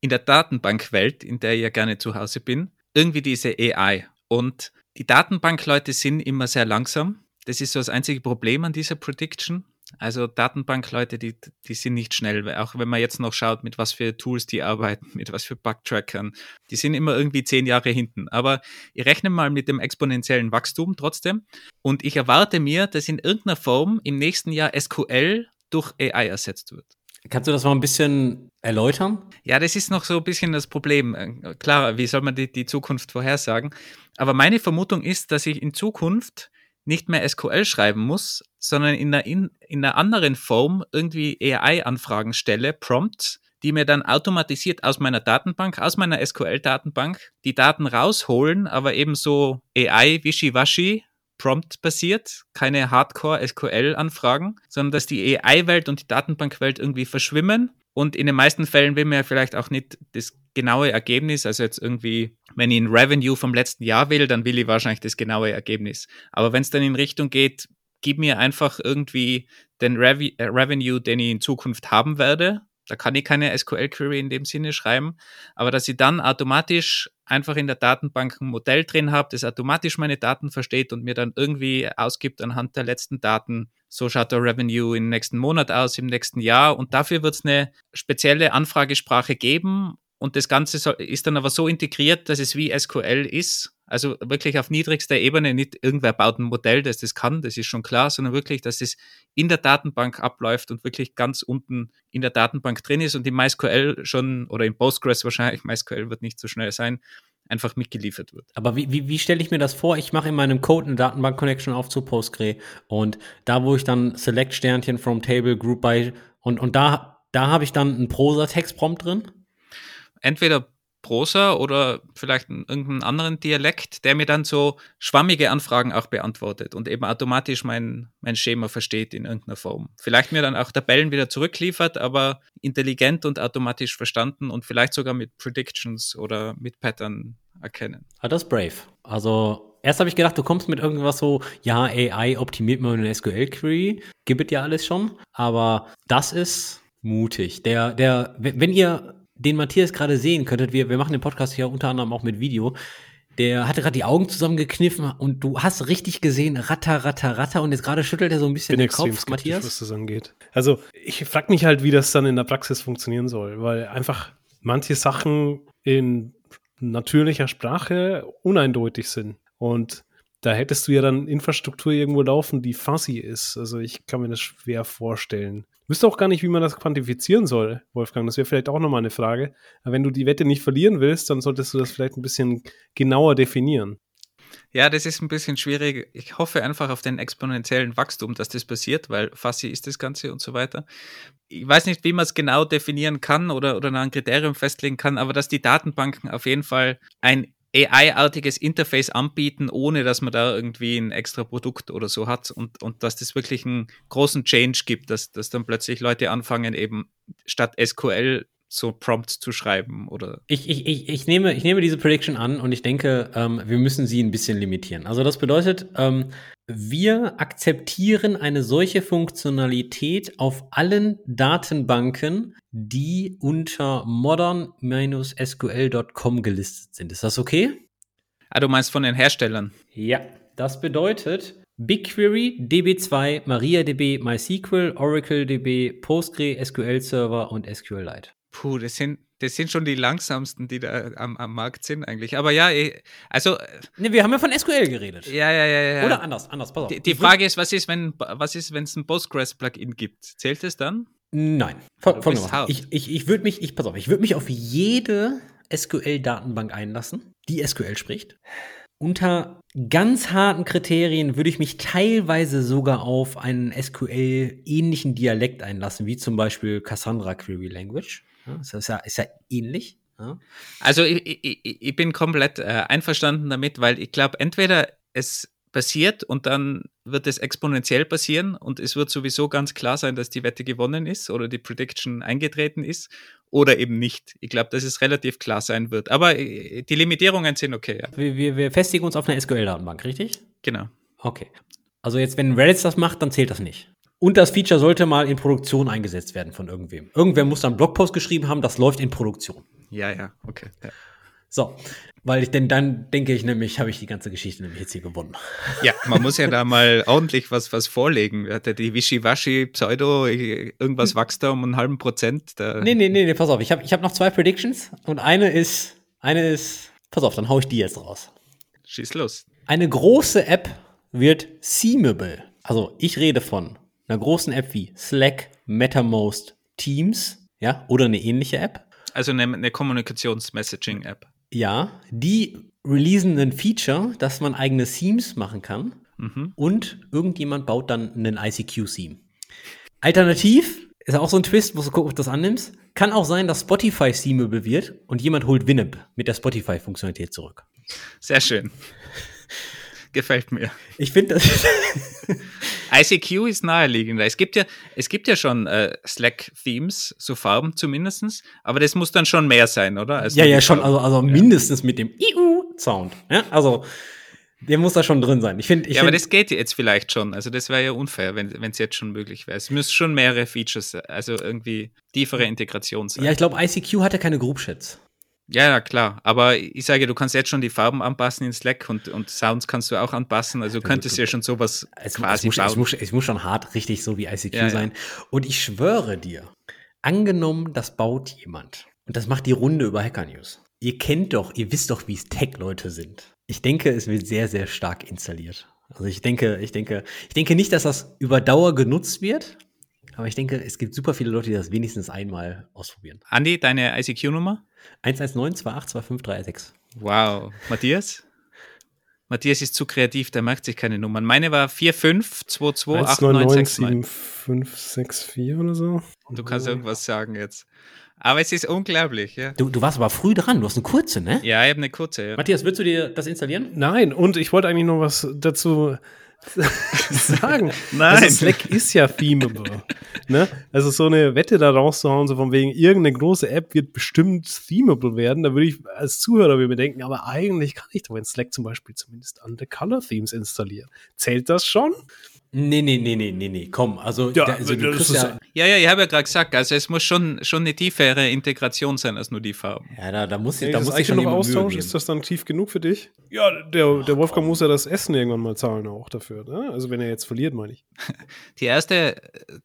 in der Datenbankwelt, in der ich ja gerne zu Hause bin, irgendwie diese AI. Und die Datenbankleute sind immer sehr langsam. Das ist so das einzige Problem an dieser Prediction. Also Datenbankleute, die, die sind nicht schnell. Auch wenn man jetzt noch schaut, mit was für Tools die arbeiten, mit was für Bugtrackern. Die sind immer irgendwie zehn Jahre hinten. Aber ich rechne mal mit dem exponentiellen Wachstum trotzdem. Und ich erwarte mir, dass in irgendeiner Form im nächsten Jahr SQL durch AI ersetzt wird. Kannst du das mal ein bisschen erläutern? Ja, das ist noch so ein bisschen das Problem. Äh, Klar, wie soll man die, die Zukunft vorhersagen? Aber meine Vermutung ist, dass ich in Zukunft nicht mehr SQL schreiben muss, sondern in einer, in, in einer anderen Form irgendwie AI-Anfragen stelle, Prompts, die mir dann automatisiert aus meiner Datenbank, aus meiner SQL-Datenbank die Daten rausholen, aber eben so AI-Wischiwaschi, Prompt-basiert, keine Hardcore-SQL-Anfragen, sondern dass die AI-Welt und die Datenbankwelt irgendwie verschwimmen. Und in den meisten Fällen will man ja vielleicht auch nicht das genaue Ergebnis. Also jetzt irgendwie, wenn ich ein Revenue vom letzten Jahr will, dann will ich wahrscheinlich das genaue Ergebnis. Aber wenn es dann in Richtung geht, gib mir einfach irgendwie den Revi äh, Revenue, den ich in Zukunft haben werde. Da kann ich keine SQL-Query in dem Sinne schreiben, aber dass ich dann automatisch einfach in der Datenbank ein Modell drin habe, das automatisch meine Daten versteht und mir dann irgendwie ausgibt anhand der letzten Daten, so schaut der Revenue im nächsten Monat aus, im nächsten Jahr. Und dafür wird es eine spezielle Anfragesprache geben und das Ganze ist dann aber so integriert, dass es wie SQL ist. Also wirklich auf niedrigster Ebene, nicht irgendwer baut ein Modell, das das kann, das ist schon klar, sondern wirklich, dass es in der Datenbank abläuft und wirklich ganz unten in der Datenbank drin ist und im MySQL schon oder im Postgres wahrscheinlich, MySQL wird nicht so schnell sein, einfach mitgeliefert wird. Aber wie, wie, wie stelle ich mir das vor? Ich mache in meinem Code eine Datenbank-Connection auf zu Postgre und da, wo ich dann Select Sternchen from Table Group by und, und da, da habe ich dann einen Prosa-Text-Prompt drin entweder Prosa oder vielleicht irgendeinen anderen Dialekt, der mir dann so schwammige Anfragen auch beantwortet und eben automatisch mein, mein Schema versteht in irgendeiner Form. Vielleicht mir dann auch Tabellen wieder zurückliefert, aber intelligent und automatisch verstanden und vielleicht sogar mit Predictions oder mit Pattern erkennen. Ah, das ist brave. Also erst habe ich gedacht, du kommst mit irgendwas so, ja, AI optimiert mal eine SQL-Query, gibt es ja alles schon, aber das ist mutig. Der, der, wenn ihr den Matthias gerade sehen könntet, wir, wir machen den Podcast hier unter anderem auch mit Video, der hatte gerade die Augen zusammengekniffen und du hast richtig gesehen, ratter, ratter, ratter und jetzt gerade schüttelt er so ein bisschen Bin den Kopf, Matthias. was das angeht. Also ich frage mich halt, wie das dann in der Praxis funktionieren soll, weil einfach manche Sachen in natürlicher Sprache uneindeutig sind und da hättest du ja dann Infrastruktur irgendwo laufen, die fuzzy ist. Also ich kann mir das schwer vorstellen. Wüsste auch gar nicht, wie man das quantifizieren soll, Wolfgang. Das wäre vielleicht auch nochmal eine Frage. Aber wenn du die Wette nicht verlieren willst, dann solltest du das vielleicht ein bisschen genauer definieren. Ja, das ist ein bisschen schwierig. Ich hoffe einfach auf den exponentiellen Wachstum, dass das passiert, weil fuzzy ist das Ganze und so weiter. Ich weiß nicht, wie man es genau definieren kann oder, oder ein Kriterium festlegen kann, aber dass die Datenbanken auf jeden Fall ein AI-artiges Interface anbieten, ohne dass man da irgendwie ein extra Produkt oder so hat und, und dass das wirklich einen großen Change gibt, dass, dass dann plötzlich Leute anfangen, eben statt SQL so Prompts zu schreiben oder. Ich, ich, ich, ich, nehme, ich nehme diese Prediction an und ich denke, ähm, wir müssen sie ein bisschen limitieren. Also das bedeutet, ähm, wir akzeptieren eine solche Funktionalität auf allen Datenbanken, die unter modern-sql.com gelistet sind. Ist das okay? Ah, du meinst von den Herstellern? Ja, das bedeutet BigQuery, DB2, MariaDB, MySQL, OracleDB, Postgre, SQL Server und SQLite. Puh, das sind, das sind schon die langsamsten, die da am, am Markt sind eigentlich. Aber ja, eh, also. Ne, wir haben ja von SQL geredet. Ja, ja, ja, ja. Oder anders, anders, pass auf. Die, die Frage ist, was ist, wenn was ist, wenn es ein Postgres-Plugin gibt? Zählt es dann? Nein. Voll, voll ich ich, ich würde mich, ich, pass auf, ich würde mich auf jede SQL-Datenbank einlassen, die SQL spricht. Unter ganz harten Kriterien würde ich mich teilweise sogar auf einen SQL-ähnlichen Dialekt einlassen, wie zum Beispiel Cassandra Query Language. Ist ja, ist ja ähnlich. Also ich, ich, ich, bin komplett äh, einverstanden damit, weil ich glaube, entweder es passiert und dann wird es exponentiell passieren und es wird sowieso ganz klar sein, dass die Wette gewonnen ist oder die Prediction eingetreten ist oder eben nicht. Ich glaube, dass es relativ klar sein wird. Aber äh, die Limitierungen sind okay. Ja. Wir, wir, wir festigen uns auf einer SQL-Datenbank, richtig? Genau. Okay. Also jetzt, wenn Reddit das macht, dann zählt das nicht. Und das Feature sollte mal in Produktion eingesetzt werden von irgendwem. Irgendwer muss dann einen Blogpost geschrieben haben, das läuft in Produktion. Ja, ja, okay. Ja. So, weil ich denn dann denke ich nämlich, habe ich die ganze Geschichte nämlich jetzt hier gewonnen. Ja, man muss ja da mal ordentlich was, was vorlegen. Die Wischiwaschi Pseudo, irgendwas wächst da um einen halben Prozent. Da nee, nee, nee, nee, pass auf. Ich habe ich hab noch zwei Predictions und eine ist, eine ist, pass auf, dann hau ich die jetzt raus. Schieß los. Eine große App wird seamable. Also ich rede von einer großen App wie Slack, MetaMost, Teams, ja, oder eine ähnliche App. Also eine, eine Kommunikations-Messaging-App. Ja, die releasen ein Feature, dass man eigene Themes machen kann mhm. und irgendjemand baut dann einen ICQ-Theme. Alternativ ist auch so ein Twist, wo du gucken, ob du das annimmst. Kann auch sein, dass Spotify themeable wird und jemand holt Winamp mit der Spotify-Funktionalität zurück. Sehr schön. Gefällt mir. Ich finde das. ICQ ist naheliegender. Es gibt ja, es gibt ja schon äh, Slack-Themes, so Farben zumindestens, aber das muss dann schon mehr sein, oder? Als ja, ja, schon, Farben. also, also mindestens mit dem IU-Sound. Ja, also, der muss da schon drin sein. Ich finde, ich ja, aber find, das geht jetzt vielleicht schon. Also das wäre ja unfair, wenn es jetzt schon möglich wäre. Es müssen schon mehrere Features, also irgendwie tiefere Integration sein. ja, ich glaube, ICQ hatte keine Group-Chats. Ja, ja, klar. Aber ich sage, du kannst jetzt schon die Farben anpassen in Slack und, und Sounds kannst du auch anpassen. Also du könntest ja schon sowas Es, es, quasi muss, es, muss, es muss schon hart richtig so wie ICQ Ja, ja. sein. Und ich schwöre dir, angenommen, das baut jemand und das macht die Runde über Hacker News. Ihr kennt doch, ihr wisst doch, wie es Tech-Leute sind. Ich denke, es wird sehr, sehr stark installiert. Also ich denke, ich denke, ich denke nicht, dass das über Dauer genutzt wird, aber ich denke, es gibt super viele Leute, die das wenigstens einmal ausprobieren. Andi, deine ICQ-Nummer? 119 28 2536. Wow. Matthias? Matthias ist zu kreativ, der merkt sich keine Nummern. Meine war 45228969. 1997564 oder so. Du kannst irgendwas sagen jetzt. Aber es ist unglaublich, ja. Du, du warst aber früh dran, du hast eine kurze, ne? Ja, ich habe eine kurze. Ja. Matthias, willst du dir das installieren? Nein, und ich wollte eigentlich noch was dazu sagen. Nein. Also Slack ist ja themable. ne? Also so eine Wette da rauszuhauen, so von wegen, irgendeine große App wird bestimmt themable werden, da würde ich als Zuhörer mir denken, aber eigentlich kann ich doch in Slack zum Beispiel zumindest andere Color Themes installieren. Zählt das schon? Nee, nee, nee, nee, nee, nee, komm, also, Ja, da, also du kriegst ja, Ja, ja, ich habe ja gerade gesagt, also es muss schon, schon eine tiefere Integration sein als nur die Farben. ja, da, da muss, Wenn da ich muss ich schon noch jemand Mühe austausche, geben. ist das dann tief genug für dich? Ja, der, der Wolfgang muss ja das Essen irgendwann mal zahlen auch dafür. Ne? Also wenn er jetzt verliert, meine ich. Die erste äh,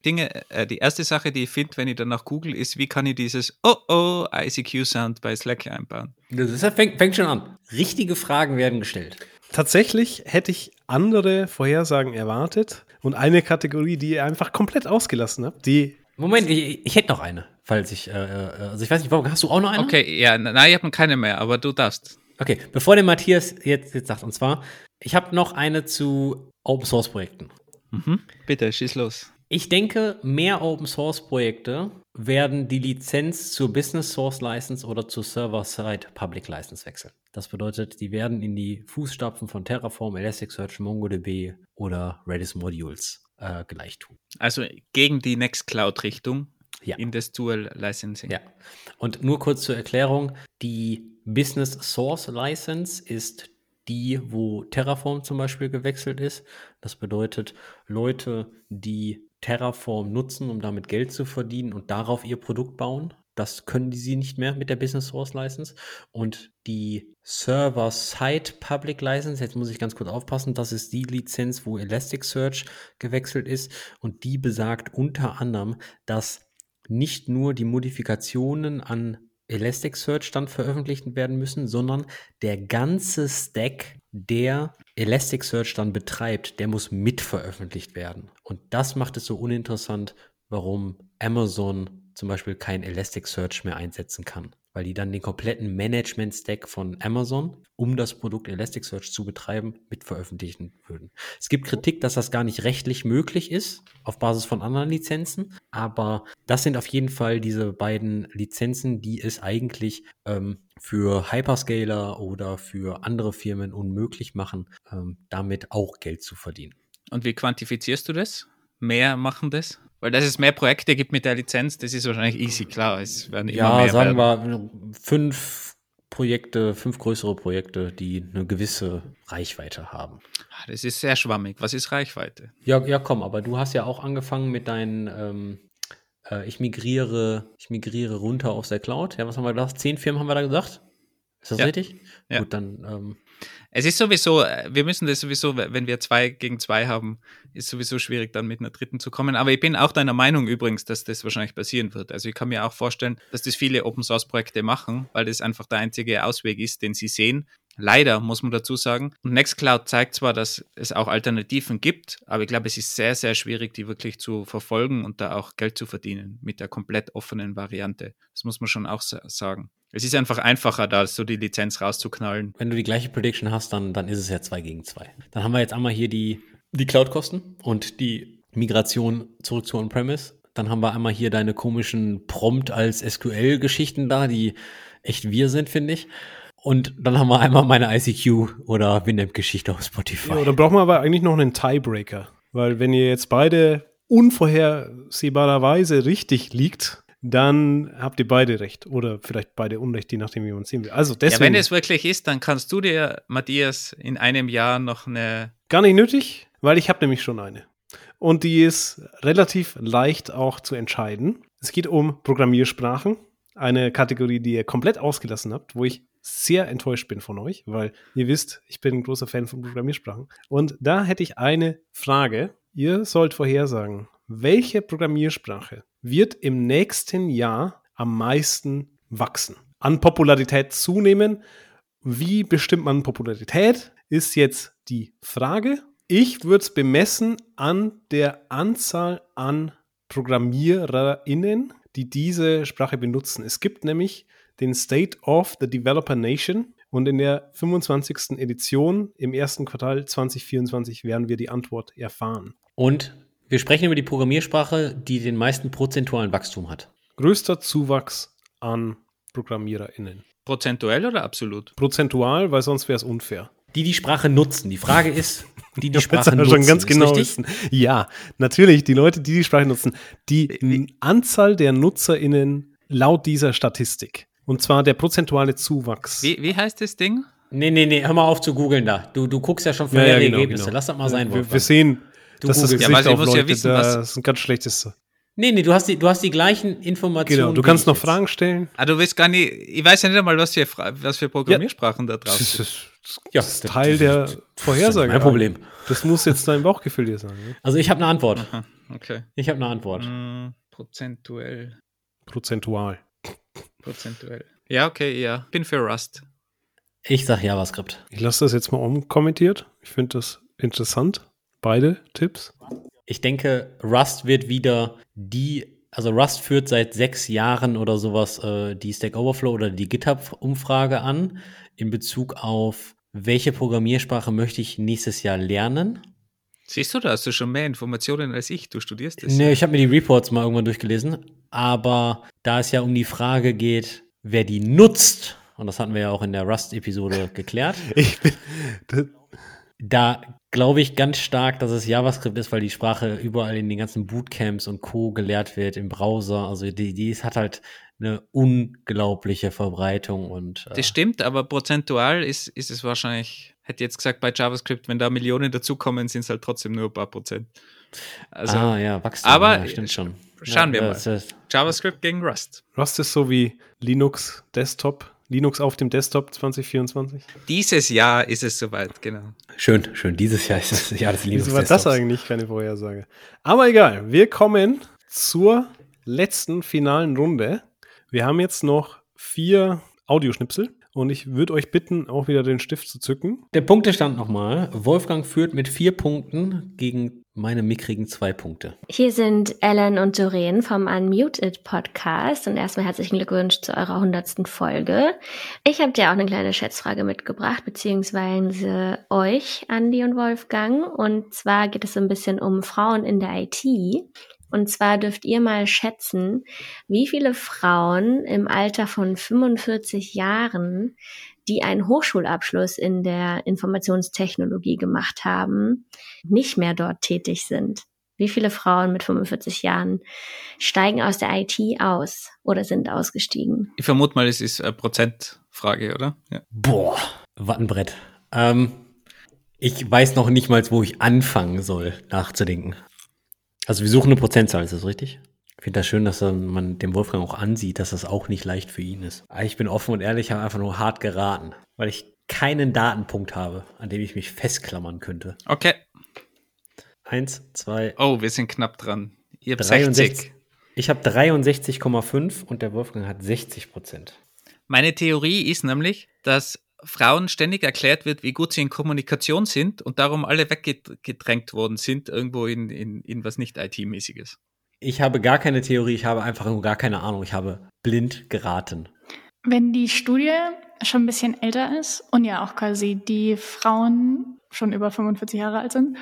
Dinge, äh, die erste Sache, die ich finde, wenn ich danach google, ist, wie kann ich dieses Oh oh ICQ-Sound bei Slack einbauen? Das ist, fängt, fängt schon an. Richtige Fragen werden gestellt. Tatsächlich hätte ich andere Vorhersagen erwartet und eine Kategorie, die ihr einfach komplett ausgelassen habt, die Moment, ich, ich hätte noch eine, falls ich, äh, äh, also ich weiß nicht, warum, hast du auch noch eine? Okay, ja, nein, ich habe keine mehr, aber du darfst. Okay, bevor der Matthias jetzt, jetzt sagt, und zwar, ich habe noch eine zu Open Source Projekten. Mhm. Bitte, schieß los. Ich denke, mehr Open Source Projekte werden die Lizenz zur Business Source License oder zur Server-Side Public License wechseln. Das bedeutet, die werden in die Fußstapfen von Terraform, Elasticsearch, MongoDB oder Redis Modules äh, gleich tun. Also gegen die Nextcloud-Richtung Ja. in das Dual Licensing. Ja. Und nur kurz zur Erklärung: Die Business Source License ist die, wo Terraform zum Beispiel gewechselt ist. Das bedeutet, Leute, die Terraform nutzen, um damit Geld zu verdienen und darauf ihr Produkt bauen, das können die sie nicht mehr mit der Business Source License. Und die Server-Side Public License, jetzt muss ich ganz kurz aufpassen, das ist die Lizenz, wo Elasticsearch gewechselt ist. Und die besagt unter anderem, dass nicht nur die Modifikationen an Elasticsearch dann veröffentlicht werden müssen, sondern der ganze Stack, der Elasticsearch dann betreibt, der muss mit veröffentlicht werden. Und das macht es so uninteressant, warum Amazon zum Beispiel kein Elasticsearch mehr einsetzen kann, weil die dann den kompletten Management-Stack von Amazon, um das Produkt Elasticsearch zu betreiben, mit veröffentlichen würden. Es gibt Kritik, dass das gar nicht rechtlich möglich ist, auf Basis von anderen Lizenzen, aber das sind auf jeden Fall diese beiden Lizenzen, die es eigentlich ähm, für Hyperscaler oder für andere Firmen unmöglich machen, ähm, damit auch Geld zu verdienen. Und wie quantifizierst du das? Mehr machen das? Weil dass es mehr Projekte gibt mit der Lizenz, das ist wahrscheinlich easy, klar. Es werden immer Ja, mehr sagen werden. wir fünf Projekte, fünf größere Projekte, die eine gewisse Reichweite haben. Ah, Das ist sehr schwammig. Was ist Reichweite? Ja, ja, komm, aber du hast ja auch angefangen mit deinen, ähm, äh, ich migriere, ich migriere runter aus der Cloud. Ja, was haben wir gesagt? Zehn Firmen haben wir da gesagt? Ist das Ja. richtig? Ja. Gut, dann, ähm, Es ist sowieso, äh, wir müssen das sowieso, wenn wir zwei gegen zwei haben, ist sowieso schwierig, dann mit einer dritten zu kommen. Aber ich bin auch deiner Meinung übrigens, dass das wahrscheinlich passieren wird. Also ich kann mir auch vorstellen, dass das viele Open Source Projekte machen, weil das einfach der einzige Ausweg ist, den sie sehen. Leider muss man dazu sagen. Und Nextcloud zeigt zwar, dass es auch Alternativen gibt, aber ich glaube, es ist sehr, sehr schwierig, die wirklich zu verfolgen und da auch Geld zu verdienen mit der komplett offenen Variante. Das muss man schon auch sa- sagen. Es ist einfach einfacher, da so die Lizenz rauszuknallen. wenn du die gleiche Prediction hast, dann, dann ist es ja zwei gegen zwei. Dann haben wir jetzt einmal hier die, die Cloud-Kosten und die Migration zurück zu On-Premise. Dann haben wir einmal hier deine komischen Prompt als SQL-Geschichten da, die echt wir sind, finde ich. Und dann haben wir einmal meine ICQ oder Winamp-Geschichte auf Spotify. Ja, dann brauchen wir aber eigentlich noch einen Tiebreaker. weil wenn ihr jetzt beide unvorhersehbarerweise richtig liegt, dann habt ihr beide recht. Oder vielleicht beide Unrecht, je nachdem, wie man sehen will. Also Ja, deswegen wenn es wirklich ist, dann kannst du dir, Matthias, in einem Jahr noch eine. gar nicht nötig, weil ich habe nämlich schon eine. Und die ist relativ leicht auch zu entscheiden. Es geht um Programmiersprachen, eine Kategorie, die ihr komplett ausgelassen habt, wo ich sehr enttäuscht bin von euch, weil ihr wisst, ich bin ein großer Fan von Programmiersprachen. Und da hätte ich eine Frage. Ihr sollt vorhersagen, welche Programmiersprache wird im nächsten Jahr am meisten wachsen? An Popularität zunehmen? Wie bestimmt man Popularität? Ist jetzt die Frage. Ich würde es bemessen an der Anzahl an ProgrammiererInnen, die diese Sprache benutzen. Es gibt nämlich den State of the Developer Nation und in der 25. Edition im ersten Quartal 2024 werden wir die Antwort erfahren. Und wir sprechen über die Programmiersprache, die den meisten prozentualen Wachstum hat. Größter Zuwachs an ProgrammiererInnen. Prozentuell oder absolut? Prozentual, weil sonst wäre es unfair. Die die Sprache nutzen. Die Frage ist, die die Sprache nutzen. schon ganz genau wissen. Ja, natürlich, die Leute, die die Sprache nutzen. Die n- Anzahl der NutzerInnen laut dieser Statistik. Und zwar der prozentuale Zuwachs. Wie, wie heißt das Ding? Nee, nee, nee, hör mal auf zu googeln da. Du, du guckst ja schon Ja, vorher ja, die genau, Ergebnisse. genau. Lass das mal sein, wir, wir sehen, Du dass das googelst. Ja, Gesicht ja aufleuchtet. wissen, das was- ist ein ganz schlechtes. Nee, nee, du hast die, du hast die gleichen Informationen. Genau, du kannst noch jetzt. Fragen stellen. Ah, du weißt gar nicht, ich weiß ja nicht einmal, was für, was für Programmiersprachen da drauf Das sind. Ja, das ist Teil der Vorhersage. mein Problem. Das muss jetzt dein Bauchgefühl dir sagen. Ne? Also ich habe eine Antwort. Aha, okay. Ich habe eine Antwort. Mm, prozentuell. Prozentual. Prozentuell. Ja, okay, ja. Bin für Rust. Ich sag JavaScript. Ich lasse das jetzt mal umkommentiert. Ich finde das interessant. Beide Tipps. Ich denke, Rust wird wieder die, also Rust führt seit sechs Jahren oder sowas äh, die Stack Overflow oder die GitHub-Umfrage an in Bezug auf, welche Programmiersprache möchte ich nächstes Jahr lernen. Siehst du, da hast du schon mehr Informationen als ich. Du studierst das. Nee, ich habe mir die Reports mal irgendwann durchgelesen, aber da es ja um die Frage geht, wer die nutzt, und das hatten wir ja auch in der Rust-Episode geklärt, bin. Da glaube ich ganz stark, dass es JavaScript ist, weil die Sprache überall in den ganzen Bootcamps und Co. gelehrt wird im Browser. Also die, die hat halt eine unglaubliche Verbreitung und äh, Das stimmt, aber prozentual ist, ist es wahrscheinlich, hätte jetzt gesagt, bei JavaScript, wenn da Millionen dazukommen, sind es halt trotzdem nur ein paar Prozent. Also ah ja, Wachstum, aber ja, stimmt schon. schauen wir ja, mal. das ist- JavaScript gegen Rust. Rust ist so wie Linux Desktop. Linux auf dem Desktop 2024. Dieses Jahr ist es soweit, genau. Schön, schön. Dieses Jahr ist das Jahr des Linux Wieso war das eigentlich keine Vorhersage? Aber egal, wir kommen zur letzten finalen Runde. Wir haben jetzt noch vier Audioschnipsel und ich würde euch bitten, auch wieder den Stift zu zücken. Der Punktestand nochmal. Wolfgang führt mit vier Punkten gegen meine mickrigen zwei Punkte. Hier sind Ellen und Doreen vom Unmuted Podcast und erstmal herzlichen Glückwunsch zu eurer hundertsten Folge. Ich habe dir auch eine kleine Schätzfrage mitgebracht, beziehungsweise euch, Andi und Wolfgang. Und zwar geht es so ein bisschen um Frauen in der IT. Und zwar dürft ihr mal schätzen, wie viele Frauen im Alter von 45 Jahren, die einen Hochschulabschluss in der Informationstechnologie gemacht haben, nicht mehr dort tätig sind. Wie viele Frauen mit 45 Jahren steigen aus der IT aus oder sind ausgestiegen? Ich vermute mal, es ist eine Prozentfrage, oder? Ja. Boah, Wattenbrett. Ähm, ich weiß noch nicht mal, wo ich anfangen soll, nachzudenken. Also wir suchen eine Prozentzahl, ist das richtig? Ich finde das schön, dass man dem Wolfgang auch ansieht, dass das auch nicht leicht für ihn ist. Ich bin offen und ehrlich, habe einfach nur hart geraten, weil ich keinen Datenpunkt habe, an dem ich mich festklammern könnte. Okay. Eins, zwei, Oh, wir sind knapp dran. Ihr habt 63. 60. Ich habe 63,5 und der Wolfgang hat 60 Prozent. Meine Theorie ist nämlich, dass Frauen ständig erklärt wird, wie gut sie in Kommunikation sind und darum alle weggedrängt worden sind, irgendwo in, in, in was nicht IT-mäßiges. Ich habe gar keine Theorie, ich habe einfach nur gar keine Ahnung. Ich habe blind geraten. Wenn die Studie schon ein bisschen älter ist und ja auch quasi die Frauen schon über 45 Jahre alt sind,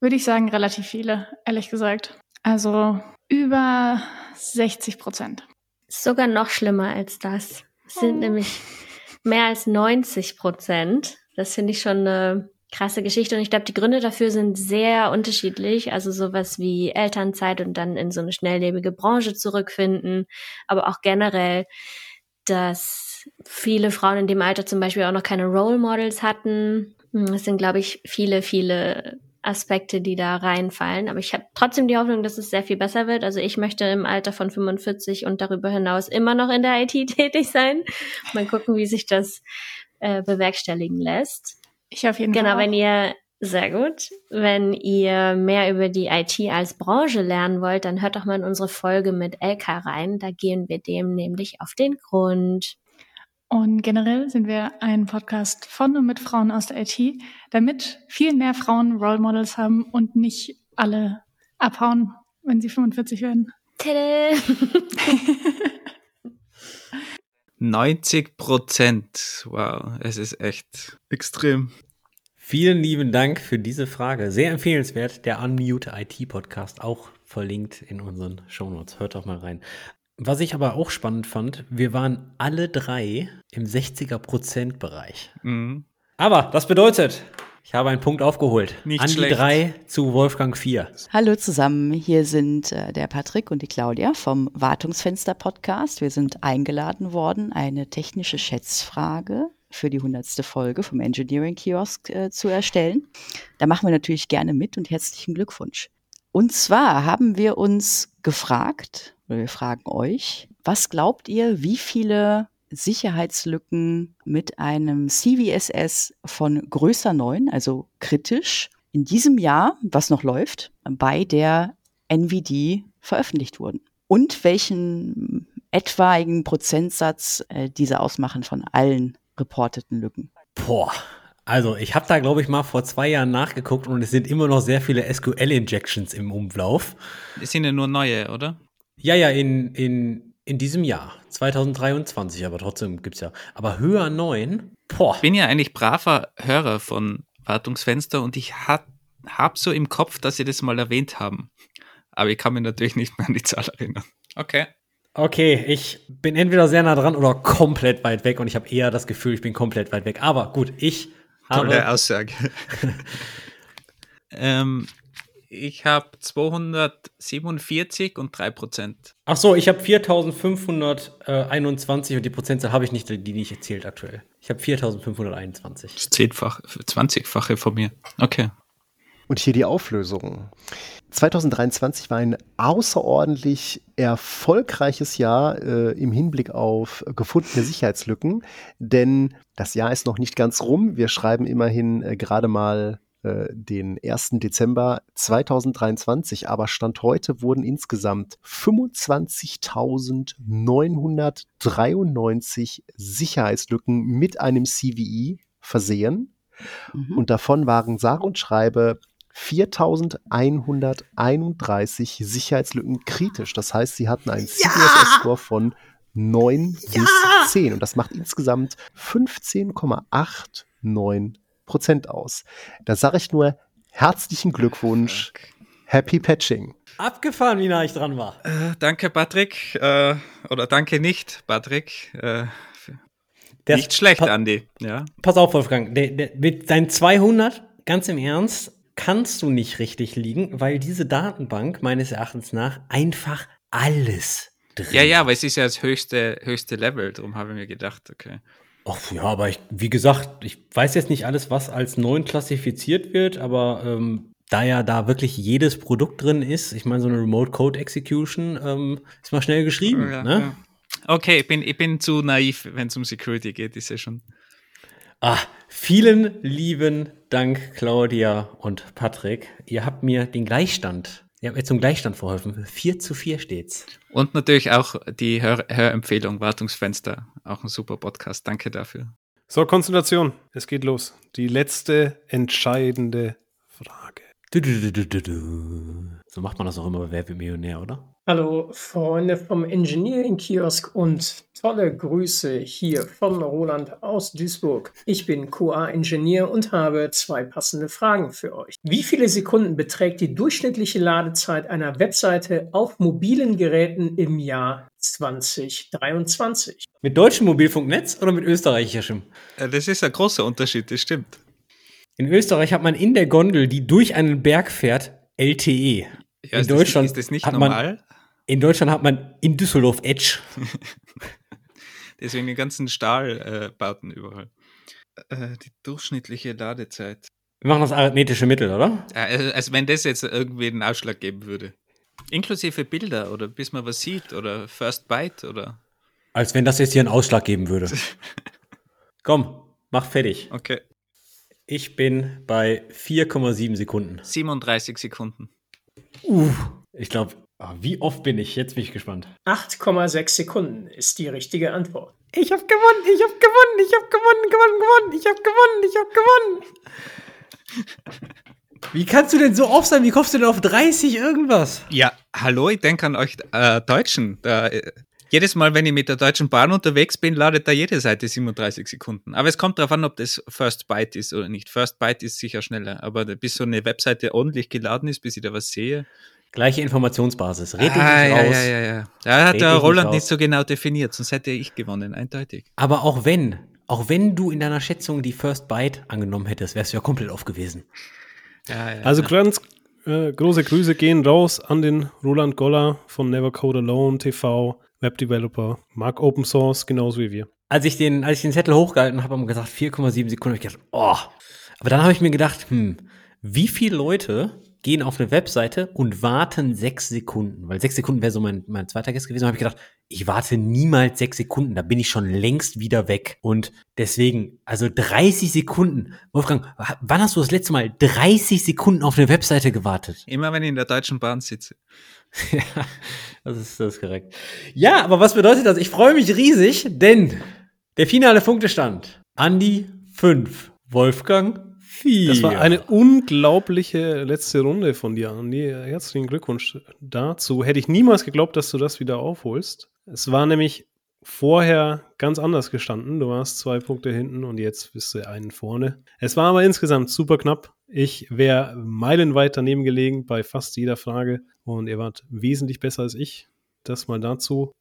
würde ich sagen relativ viele, ehrlich gesagt. Also über 60 Prozent. Sogar noch schlimmer als das. Es sind Oh. nämlich mehr als 90 Prozent. Das finde ich schon eine krasse Geschichte. Und ich glaube, die Gründe dafür sind sehr unterschiedlich. Also sowas wie Elternzeit und dann in so eine schnelllebige Branche zurückfinden, aber auch generell, dass viele Frauen in dem Alter zum Beispiel auch noch keine Role Models hatten. Hm, es sind, glaube ich, viele, viele Aspekte, die da reinfallen. Aber ich habe trotzdem die Hoffnung, dass es sehr viel besser wird. Also ich möchte im Alter von 45 und darüber hinaus immer noch in der IT tätig sein. Mal gucken, wie sich das äh, bewerkstelligen lässt. Ich auf jeden genau, Fall. Genau, wenn ihr sehr gut. Wenn ihr mehr über die IT als Branche lernen wollt, dann hört doch mal in unsere Folge mit Elka rein. Da gehen wir dem nämlich auf den Grund. Und generell sind wir ein Podcast von und mit Frauen aus der IT, damit viel mehr Frauen Role Models haben und nicht alle abhauen, wenn sie 45 werden. Tada! 90 Prozent. Wow, es ist echt extrem. Vielen lieben Dank für diese Frage. Sehr empfehlenswert. Der Unmute IT Podcast, auch verlinkt in unseren Shownotes. Hört doch mal rein. Was ich aber auch spannend fand, wir waren alle drei im 60er-Prozent-Bereich. Mhm. Aber das bedeutet, ich habe einen Punkt aufgeholt. Nicht An schlecht. die drei zu Wolfgang 4. Hallo zusammen, hier sind äh, der Patrick und die Claudia vom Wartungsfenster Podcast. Wir sind eingeladen worden, eine technische Schätzfrage für die hundertste Folge vom Engineering Kiosk äh, zu erstellen. Da machen wir natürlich gerne mit und herzlichen Glückwunsch. Und zwar haben wir uns gefragt, oder wir fragen euch, was glaubt ihr, wie viele Sicherheitslücken mit einem CVSS von größer 9, also kritisch, in diesem Jahr, was noch läuft, bei der NVD veröffentlicht wurden? Und welchen etwaigen Prozentsatz äh, diese ausmachen von allen reporteten Lücken? Boah. Also, ich habe da, glaube ich, mal vor zwei Jahren nachgeguckt und es sind immer noch sehr viele SQL-Injections im Umlauf. Es sind ja nur neue, oder? Ja, ja, in, in, in diesem Jahr, 2023, aber trotzdem gibt's ja. Aber höher 9, boah. Ich bin ja eigentlich braver Hörer von Wartungsfenster und ich ha hab so im Kopf, dass sie das mal erwähnt haben. Aber ich kann mich natürlich nicht mehr an die Zahl erinnern. Okay. Okay, ich bin entweder sehr nah dran oder komplett weit weg und ich habe eher das Gefühl, ich bin komplett weit weg. Aber gut, ich Tolle habe. Aussage. ähm, ich habe 247 und 3 Prozent. Ach so, ich habe 4521 und die Prozentzahl habe ich nicht, die nicht erzählt aktuell. Ich habe 4521. Das zehnfach, 20-fache von mir. Okay. Und hier die Auflösung. 2023 war ein außerordentlich erfolgreiches Jahr äh, im Hinblick auf gefundene Sicherheitslücken, denn das Jahr ist noch nicht ganz rum. Wir schreiben immerhin äh, gerade mal äh, den 1. Dezember 2023, aber Stand heute wurden insgesamt 25.993 Sicherheitslücken mit einem CVE versehen. Mhm. Und davon waren sage und schreibe 4131 Sicherheitslücken kritisch. Das heißt, sie hatten einen CVSS-Score von 9 bis 10. Und das macht insgesamt 15,89 Prozent aus. Da sage ich nur herzlichen Glückwunsch. Happy Patching. Abgefahren, wie nah ich dran war. Äh, danke, Patrick. Äh, oder danke nicht, Patrick. Äh, Der- nicht schlecht, Pa- Andi. Ja. Pass auf, Wolfgang. Der, der, mit deinen 200, ganz im Ernst, kannst du nicht richtig liegen, weil diese Datenbank meines Erachtens nach einfach alles drin ja, ja, aber es ist ja das höchste, höchste Level. Darum habe ich mir gedacht, okay. Ach ja, aber ich, wie gesagt, ich weiß jetzt nicht alles, was als neun klassifiziert wird, aber ähm, da ja da wirklich jedes Produkt drin ist, ich meine, so eine Remote Code Execution ähm, ist mal schnell geschrieben. Ja, ne? ja. Okay, ich bin, ich bin zu naiv, wenn es um Security geht, ist ja schon. Ah, vielen lieben Dank, Claudia und Patrick. Ihr habt mir den Gleichstand, ihr habt mir zum Gleichstand verholfen. 4 zu 4 steht's. Und natürlich auch die Hör Hörempfehlung, Wartungsfenster. Auch ein super Podcast. Danke dafür. So, Konzentration. Es geht los. Die letzte entscheidende Frage. Du, du, du, du, du, du. So macht man das auch immer bei Wer wird Millionär, oder? Hallo Freunde vom Engineering Kiosk und tolle Grüße hier von Roland aus Duisburg. Ich bin QA-Ingenieur und habe zwei passende Fragen für euch. Wie viele Sekunden beträgt die durchschnittliche Ladezeit einer Webseite auf mobilen Geräten im Jahr 2023? Mit deutschem Mobilfunknetz oder mit österreichischem? Äh, Das ist ein großer Unterschied, das stimmt. In Österreich hat man in der Gondel, die durch einen Berg fährt, LTE. Ja, in ist, Deutschland das, ist das nicht hat man, normal? In Deutschland hat man in Düsseldorf Edge. Deswegen die ganzen Stahlbauten äh, überall. Äh, die durchschnittliche Ladezeit. Wir machen das arithmetische Mittel, oder? Also, als wenn das jetzt irgendwie einen Ausschlag geben würde. Inklusive Bilder oder bis man was sieht oder First Byte oder. Als wenn das jetzt hier einen Ausschlag geben würde. Komm, mach fertig. Okay. Ich bin bei 4,7 Sekunden. 37 Sekunden. Uh, ich glaube, wie oft bin ich? Jetzt bin ich gespannt. 8,6 Sekunden ist die richtige Antwort. Ich hab gewonnen, ich hab gewonnen, ich hab gewonnen, gewonnen, gewonnen, ich hab gewonnen, ich hab gewonnen. Wie kannst du denn so oft sein? Wie kommst du denn auf 30 irgendwas? Ja, hallo, ich denke an euch äh, Deutschen. Da, äh, jedes Mal, wenn ich mit der Deutschen Bahn unterwegs bin, ladet da jede Seite 37 Sekunden. Aber es kommt darauf an, ob das First Byte ist oder nicht. First Byte ist sicher schneller, aber bis so eine Webseite ordentlich geladen ist, bis ich da was sehe. Gleiche Informationsbasis. Red ah, nicht ja, raus. Ja, ja, ja. Da hat Red der Roland nicht nicht so genau definiert, sonst hätte ich gewonnen, eindeutig. Aber auch wenn, auch wenn du in deiner Schätzung die First Byte angenommen hättest, wärst du ja komplett auf gewesen. Ja, ja, Also ja. ganz äh, große Grüße gehen raus an den Roland Goller von Never Code Alone TV, Webdeveloper, mag Open Source genauso wie wir. Als ich den, als ich den Zettel hochgehalten habe, haben wir gesagt 4,7 Sekunden, hab ich gedacht, oh. Aber dann habe ich mir gedacht, hm, wie viele Leute gehen auf eine Webseite und warten sechs Sekunden? Weil sechs Sekunden wäre so mein, mein zweiter Guess gewesen. habe ich gedacht, ich warte niemals sechs Sekunden, da bin ich schon längst wieder weg. Und deswegen, also 30 Sekunden. Wolfgang, wann hast du das letzte Mal 30 Sekunden auf eine Webseite gewartet? Immer wenn ich in der Deutschen Bahn sitze. ja, das ist, das ist korrekt. Ja, aber was bedeutet das? Ich freue mich riesig, denn der finale Punktestand. Andi 5, Wolfgang 4. Das war eine unglaubliche letzte Runde von dir, Andi. Herzlichen Glückwunsch dazu. Hätte ich niemals geglaubt, dass du das wieder aufholst. Es war nämlich vorher ganz anders gestanden. Du warst zwei Punkte hinten und jetzt bist du einen vorne. Es war aber insgesamt super knapp. Ich wäre meilenweit daneben gelegen bei fast jeder Frage und ihr wart wesentlich besser als ich. Das mal dazu.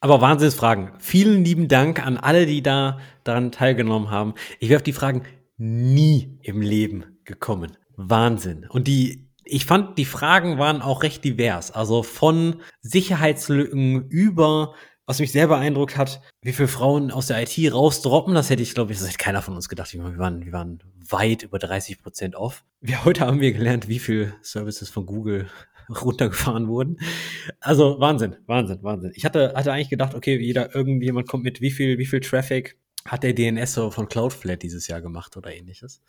Aber Wahnsinnsfragen. Vielen lieben Dank an alle, die da daran teilgenommen haben. Ich wäre auf die Fragen nie im Leben gekommen. Wahnsinn. Und die, ich fand, die Fragen waren auch recht divers. Also von Sicherheitslücken über, was mich sehr beeindruckt hat, wie viele Frauen aus der IT rausdroppen. Das hätte ich, glaube ich, das hätte keiner von uns gedacht. Wir waren, wir waren weit über 30 Prozent off. Wir, heute haben wir gelernt, wie viele Services von Google runtergefahren wurden. Also Wahnsinn, Wahnsinn, Wahnsinn. Ich hatte, hatte eigentlich gedacht, okay, jeder, irgendjemand kommt mit, wie viel, wie viel Traffic hat der DNS-Server von Cloudflare dieses Jahr gemacht oder ähnliches.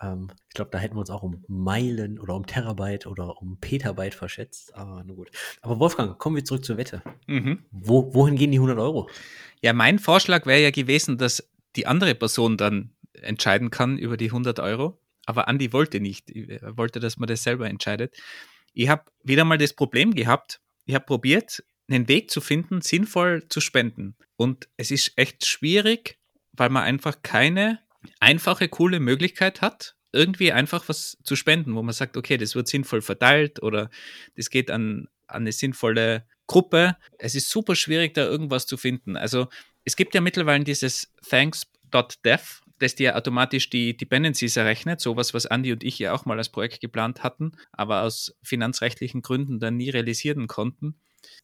Ähm, ich glaube, da hätten wir uns auch um Meilen oder um Terabyte oder um Petabyte verschätzt. Aber nur gut. Aber Wolfgang, kommen wir zurück zur Wette. Mhm. Wo, wohin gehen die 100 Euro? Ja, mein Vorschlag wäre ja gewesen, dass die andere Person dann entscheiden kann über die 100 Euro. Aber Andi wollte nicht. Er wollte, dass man das selber entscheidet. Ich habe wieder mal das Problem gehabt. Ich habe probiert, einen Weg zu finden, sinnvoll zu spenden. Und es ist echt schwierig, weil man einfach keine einfache, coole Möglichkeit hat, irgendwie einfach was zu spenden, wo man sagt, okay, das wird sinnvoll verteilt oder das geht an, an eine sinnvolle Gruppe. Es ist super schwierig, da irgendwas zu finden. Also es gibt ja mittlerweile dieses thanks.dev, das dir automatisch die Dependencies errechnet, sowas, was Andy und ich ja auch mal als Projekt geplant hatten, aber aus finanzrechtlichen Gründen dann nie realisieren konnten.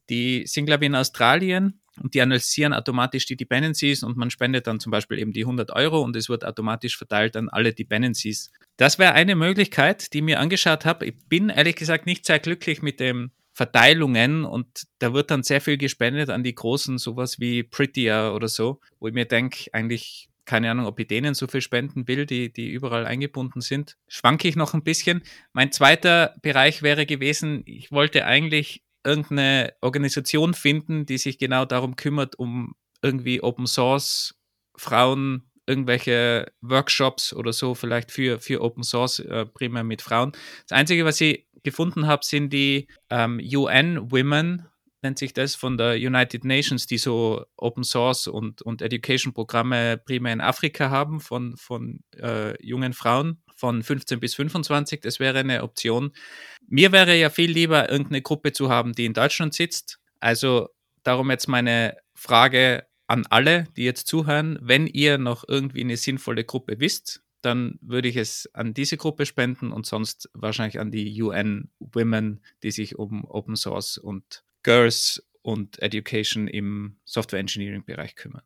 Die sind, glaube ich, in Australien und die analysieren automatisch die Dependencies und man spendet dann zum Beispiel eben die 100 Euro und es wird automatisch verteilt an alle Dependencies. Das wäre eine Möglichkeit, die ich mir angeschaut habe. Ich bin ehrlich gesagt nicht sehr glücklich mit den Verteilungen und da wird dann sehr viel gespendet an die großen, sowas wie Prettier oder so, wo ich mir denke, eigentlich keine Ahnung, ob ich denen so viel spenden will, die, die überall eingebunden sind. Schwanke ich noch ein bisschen. Mein zweiter Bereich wäre gewesen, ich wollte eigentlich irgendeine Organisation finden, die sich genau darum kümmert, um irgendwie Open Source Frauen irgendwelche Workshops oder so vielleicht für, für Open Source äh, primär mit Frauen. Das Einzige, was ich gefunden habe, sind die ähm, UN Women, nennt sich das, von der United Nations, die so Open Source und, und Education Programme primär in Afrika haben von, von äh, jungen Frauen von 15 bis 25. Das wäre eine Option. Mir wäre ja viel lieber, irgendeine Gruppe zu haben, die in Deutschland sitzt. Also darum jetzt meine Frage an alle, die jetzt zuhören. Wenn ihr noch irgendwie eine sinnvolle Gruppe wisst, dann würde ich es an diese Gruppe spenden und sonst wahrscheinlich an die UN Women, die sich um Open Source und Girls und Education im Software Engineering Bereich kümmern.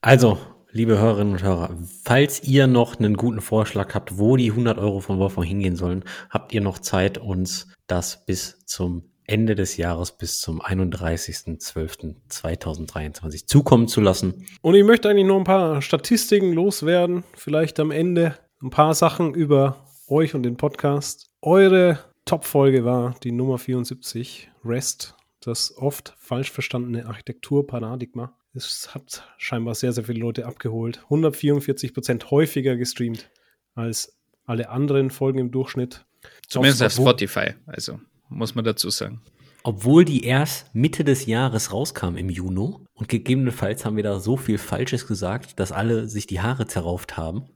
Also, liebe Hörerinnen und Hörer, falls ihr noch einen guten Vorschlag habt, wo die 100 Euro von Wolfgang hingehen sollen, habt ihr noch Zeit, uns das bis zum Ende des Jahres, bis zum 31.12.2023 zukommen zu lassen. Und ich möchte eigentlich noch ein paar Statistiken loswerden, vielleicht am Ende ein paar Sachen über euch und den Podcast. Eure Top-Folge war die Nummer 74, REST, das oft falsch verstandene Architekturparadigma. Es hat scheinbar sehr, sehr viele Leute abgeholt. 144 Prozent häufiger gestreamt als alle anderen Folgen im Durchschnitt. Zumindest auf Spotify, also muss man dazu sagen. Obwohl die erst Mitte des Jahres rauskam im Juni und gegebenenfalls haben wir da so viel Falsches gesagt, dass alle sich die Haare zerrauft haben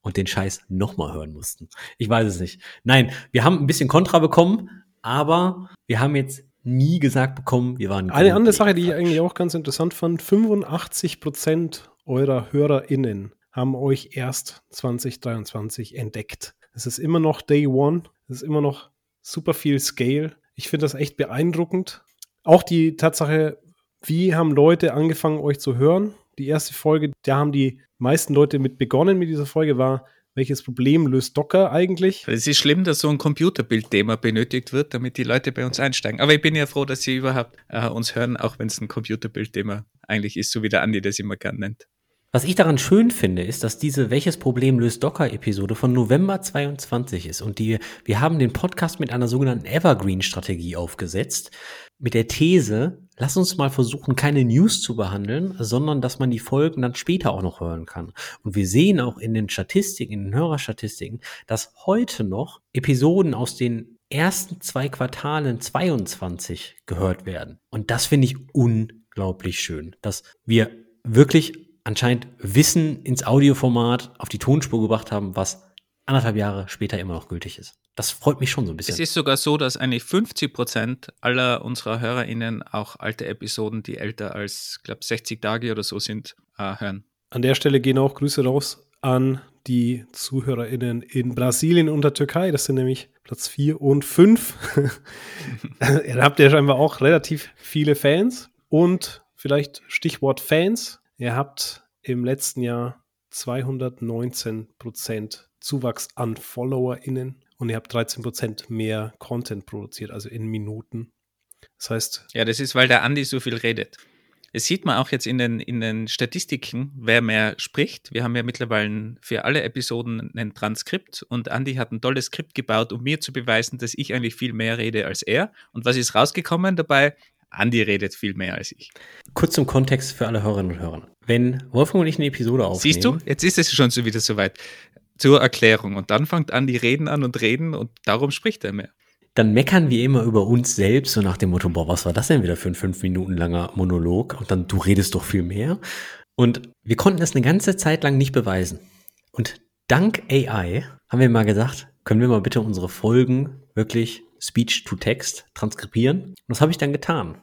und den Scheiß nochmal hören mussten. Ich weiß es nicht. Nein, wir haben ein bisschen Kontra bekommen, aber wir haben jetzt nie gesagt bekommen, wir waren. Eine andere Sache, die ich eigentlich auch ganz interessant fand: 85 Prozent eurer HörerInnen haben euch erst 2023 entdeckt. Es ist immer noch Day One, es ist immer noch super viel Scale. Ich finde das echt beeindruckend. Auch die Tatsache, wie haben Leute angefangen, euch zu hören? Die erste Folge, da haben die meisten Leute mit begonnen mit dieser Folge, war welches Problem löst Docker eigentlich? Es ist schlimm, dass so ein Computerbildthema benötigt wird, damit die Leute bei uns einsteigen. Aber ich bin ja froh, dass sie überhaupt äh, uns hören, auch wenn es ein Computerbildthema eigentlich ist, so wie der Andi das immer gern nennt. Was ich daran schön finde, ist, dass diese Welches Problem löst Docker-Episode von November 22 ist. Und die, wir haben den Podcast mit einer sogenannten Evergreen-Strategie aufgesetzt. Mit der These, lass uns mal versuchen, keine News zu behandeln, sondern dass man die Folgen dann später auch noch hören kann. Und wir sehen auch in den Statistiken, in den Hörerstatistiken, dass heute noch Episoden aus den ersten zwei Quartalen 22 gehört werden. Und das finde ich unglaublich schön, dass wir wirklich anscheinend Wissen ins Audioformat auf die Tonspur gebracht haben, was anderthalb Jahre später immer noch gültig ist. Das freut mich schon so ein bisschen. Es ist sogar so, dass eigentlich 50 Prozent aller unserer HörerInnen auch alte Episoden, die älter als, glaube 60 Tage oder so sind, äh, hören. An der Stelle gehen auch Grüße raus an die ZuhörerInnen in Brasilien und der Türkei. Das sind nämlich Platz 4 und 5. Ihr habt ja scheinbar auch relativ viele Fans. Und vielleicht Stichwort Fans. Ihr habt im letzten Jahr 219 Prozent Zuwachs an FollowerInnen und ihr habt 13 Prozent mehr Content produziert, also in Minuten. Das heißt. Ja, das ist, weil der Andi so viel redet. Es sieht man auch jetzt in den, in den Statistiken, wer mehr spricht. Wir haben ja mittlerweile für alle Episoden ein Transkript und Andi hat ein tolles Skript gebaut, um mir zu beweisen, dass ich eigentlich viel mehr rede als er. Und was ist rausgekommen dabei? Andi redet viel mehr als ich. Kurz zum Kontext für alle Hörerinnen und Hörer. Wenn Wolfgang und ich eine Episode aufnehmen. Siehst du, jetzt ist es schon so wieder soweit. Zur Erklärung. Und dann fängt Andi reden an und reden und darum spricht er mehr. Dann meckern wir immer über uns selbst, so nach dem Motto, boah, was war das denn wieder für ein fünf Minuten langer Monolog? Und dann, du redest doch viel mehr. Und wir konnten das eine ganze Zeit lang nicht beweisen. Und dank AI haben wir mal gesagt, können wir mal bitte unsere Folgen wirklich Speech to Text transkribieren? Und das habe ich dann getan.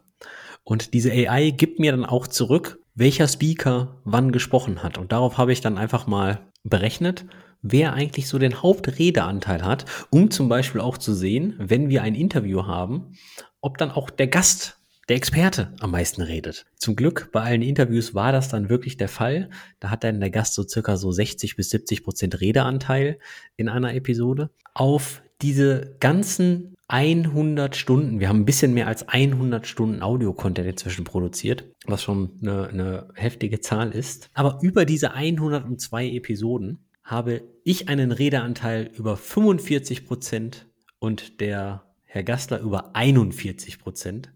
Und diese AI gibt mir dann auch zurück, welcher Speaker wann gesprochen hat. Und darauf habe ich dann einfach mal berechnet, wer eigentlich so den Hauptredeanteil hat, um zum Beispiel auch zu sehen, wenn wir ein Interview haben, ob dann auch der Gast, der Experte am meisten redet. Zum Glück bei allen Interviews war das dann wirklich der Fall. Da hat dann der Gast so circa so 60 bis 70 Prozent Redeanteil in einer Episode. Auf diese ganzen 100 Stunden, wir haben ein bisschen mehr als 100 Stunden Audio-Content inzwischen produziert, was schon eine, eine heftige Zahl ist. Aber über diese 102 Episoden habe ich einen Redeanteil über 45 Prozent und der Herr Gastler über 41 Prozent.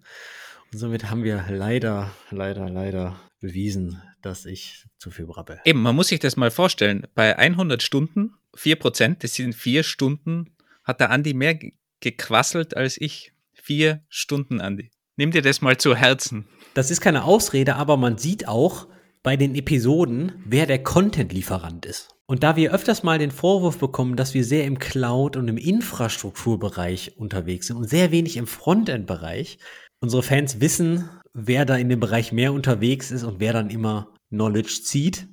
Und somit haben wir leider, leider, leider bewiesen, dass ich zu viel brabbel. Eben, man muss sich das mal vorstellen. Bei 100 Stunden, 4 Prozent, das sind vier Stunden hat der Andi mehr gequasselt als ich. Vier Stunden, Andi. Nimm dir das mal zu Herzen. Das ist keine Ausrede, aber man sieht auch bei den Episoden, wer der Content-Lieferant ist. Und da wir öfters mal den Vorwurf bekommen, dass wir sehr im Cloud- und im Infrastrukturbereich unterwegs sind und sehr wenig im Frontend-Bereich, unsere Fans wissen, wer da in dem Bereich mehr unterwegs ist und wer dann immer Knowledge zieht.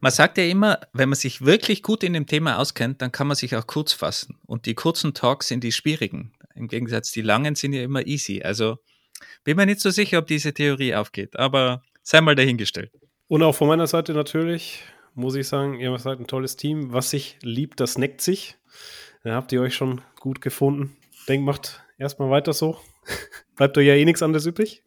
Man sagt ja immer, wenn man sich wirklich gut in dem Thema auskennt, dann kann man sich auch kurz fassen. Und die kurzen Talks sind die schwierigen. Im Gegensatz, die langen sind ja immer easy. Also bin mir nicht so sicher, ob diese Theorie aufgeht, aber sei mal dahingestellt. Und auch von meiner Seite natürlich muss ich sagen, ihr seid ein tolles Team. Was sich liebt, das neckt sich. Da habt ihr euch schon gut gefunden. Denkt, macht erstmal weiter so. Bleibt euch ja eh nichts anderes übrig.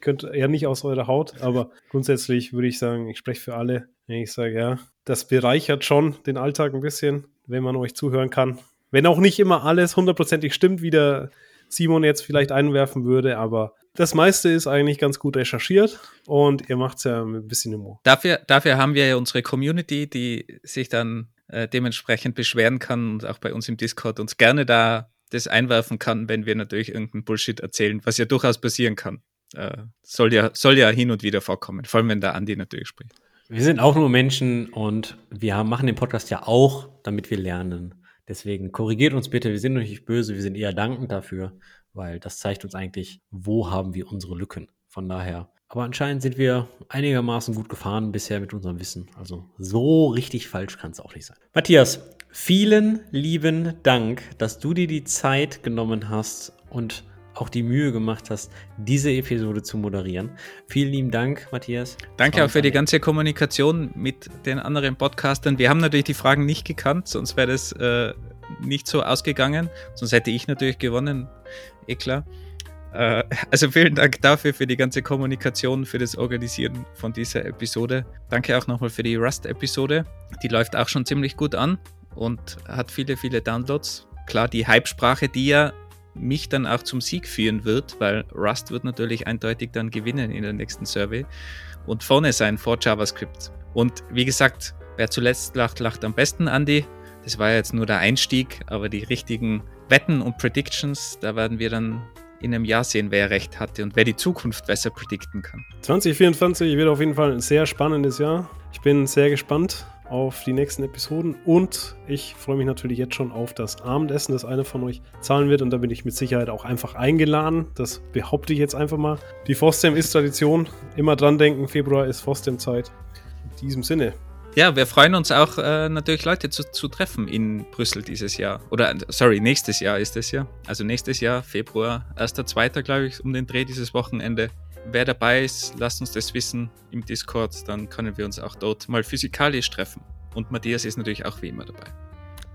Könnt ja nicht aus eurer Haut, aber grundsätzlich würde ich sagen, ich spreche für alle, ich sage, ja, das bereichert schon den Alltag ein bisschen, wenn man euch zuhören kann. Wenn auch nicht immer alles hundertprozentig stimmt, wie der Simon jetzt vielleicht einwerfen würde, aber das meiste ist eigentlich ganz gut recherchiert und ihr macht es ja mit ein bisschen Humor. Dafür, dafür haben wir ja unsere Community, die sich dann äh, dementsprechend beschweren kann und auch bei uns im Discord uns gerne da das einwerfen kann, wenn wir natürlich irgendeinen Bullshit erzählen, was ja durchaus passieren kann. Äh, soll, ja, soll ja hin und wieder vorkommen, vor allem wenn der Andi natürlich spricht. Wir sind auch nur Menschen und wir haben, machen den Podcast ja auch, damit wir lernen. Deswegen korrigiert uns bitte, wir sind nicht böse, wir sind eher dankend dafür, weil das zeigt uns eigentlich, wo haben wir unsere Lücken. Von daher. Aber anscheinend sind wir einigermaßen gut gefahren bisher mit unserem Wissen. Also so richtig falsch kann es auch nicht sein. Matthias, vielen lieben Dank, dass du dir die Zeit genommen hast und auch die Mühe gemacht hast, diese Episode zu moderieren. Vielen lieben Dank, Matthias. Danke auch für die ganze Kommunikation mit den anderen Podcastern. Wir haben natürlich die Fragen nicht gekannt, sonst wäre das äh, nicht so ausgegangen. Sonst hätte ich natürlich gewonnen, eh. Äh, also vielen Dank dafür, für die ganze Kommunikation, für das Organisieren von dieser Episode. Danke auch nochmal für die Rust-Episode. Die läuft auch schon ziemlich gut an und hat viele, viele Downloads. Klar, die Hype-Sprache, die ja mich dann auch zum Sieg führen wird, weil Rust wird natürlich eindeutig dann gewinnen in der nächsten Survey und vorne sein vor JavaScript. Und wie gesagt, wer zuletzt lacht, lacht am besten, Andy. Das war jetzt nur der Einstieg, aber die richtigen Wetten und Predictions, da werden wir dann in einem Jahr sehen, wer recht hatte und wer die Zukunft besser predikten kann. 2024 wird auf jeden Fall ein sehr spannendes Jahr. Ich bin sehr gespannt auf die nächsten Episoden und ich freue mich natürlich jetzt schon auf das Abendessen, das einer von euch zahlen wird und da bin ich mit Sicherheit auch einfach eingeladen. Das behaupte ich jetzt einfach mal. Die Fostem ist Tradition. Immer dran denken, Februar ist Fostem-Zeit. In diesem Sinne, ja, wir freuen uns auch äh, natürlich Leute zu, zu, treffen in Brüssel dieses Jahr. Oder, sorry, nächstes Jahr ist es ja. Also nächstes Jahr, Februar, 1.2. glaube ich, um den Dreh dieses Wochenende. Wer dabei ist, lasst uns das wissen im Discord, dann können wir uns auch dort mal physikalisch treffen. Und Matthias ist natürlich auch wie immer dabei.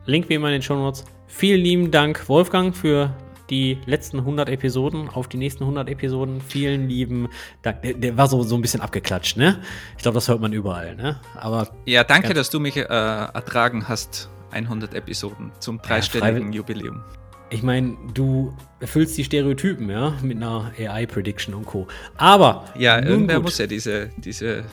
Link wie immer in den Show Notes. Vielen lieben Dank, Wolfgang, für die letzten 100 Episoden, auf die nächsten 100 Episoden. Vielen lieben Dank. Der, der war so, so ein bisschen abgeklatscht, ne? Ich glaube, das hört man überall, ne? Aber. Ja, danke, dass du mich äh, ertragen hast. 100 Episoden zum dreistelligen ja, Jubiläum. Ich meine, du erfüllst die Stereotypen, ja, mit einer AI-Prediction und Co. Aber. Ja, irgendwer gut. muss ja diese, diese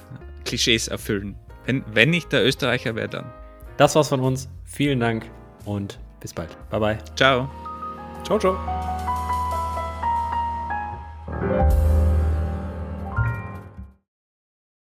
Klischees erfüllen. Wenn, wenn nicht der Österreicher, wer dann? Das war's von uns. Vielen Dank und bis bald. Bye bye. Ciao. 瞧着。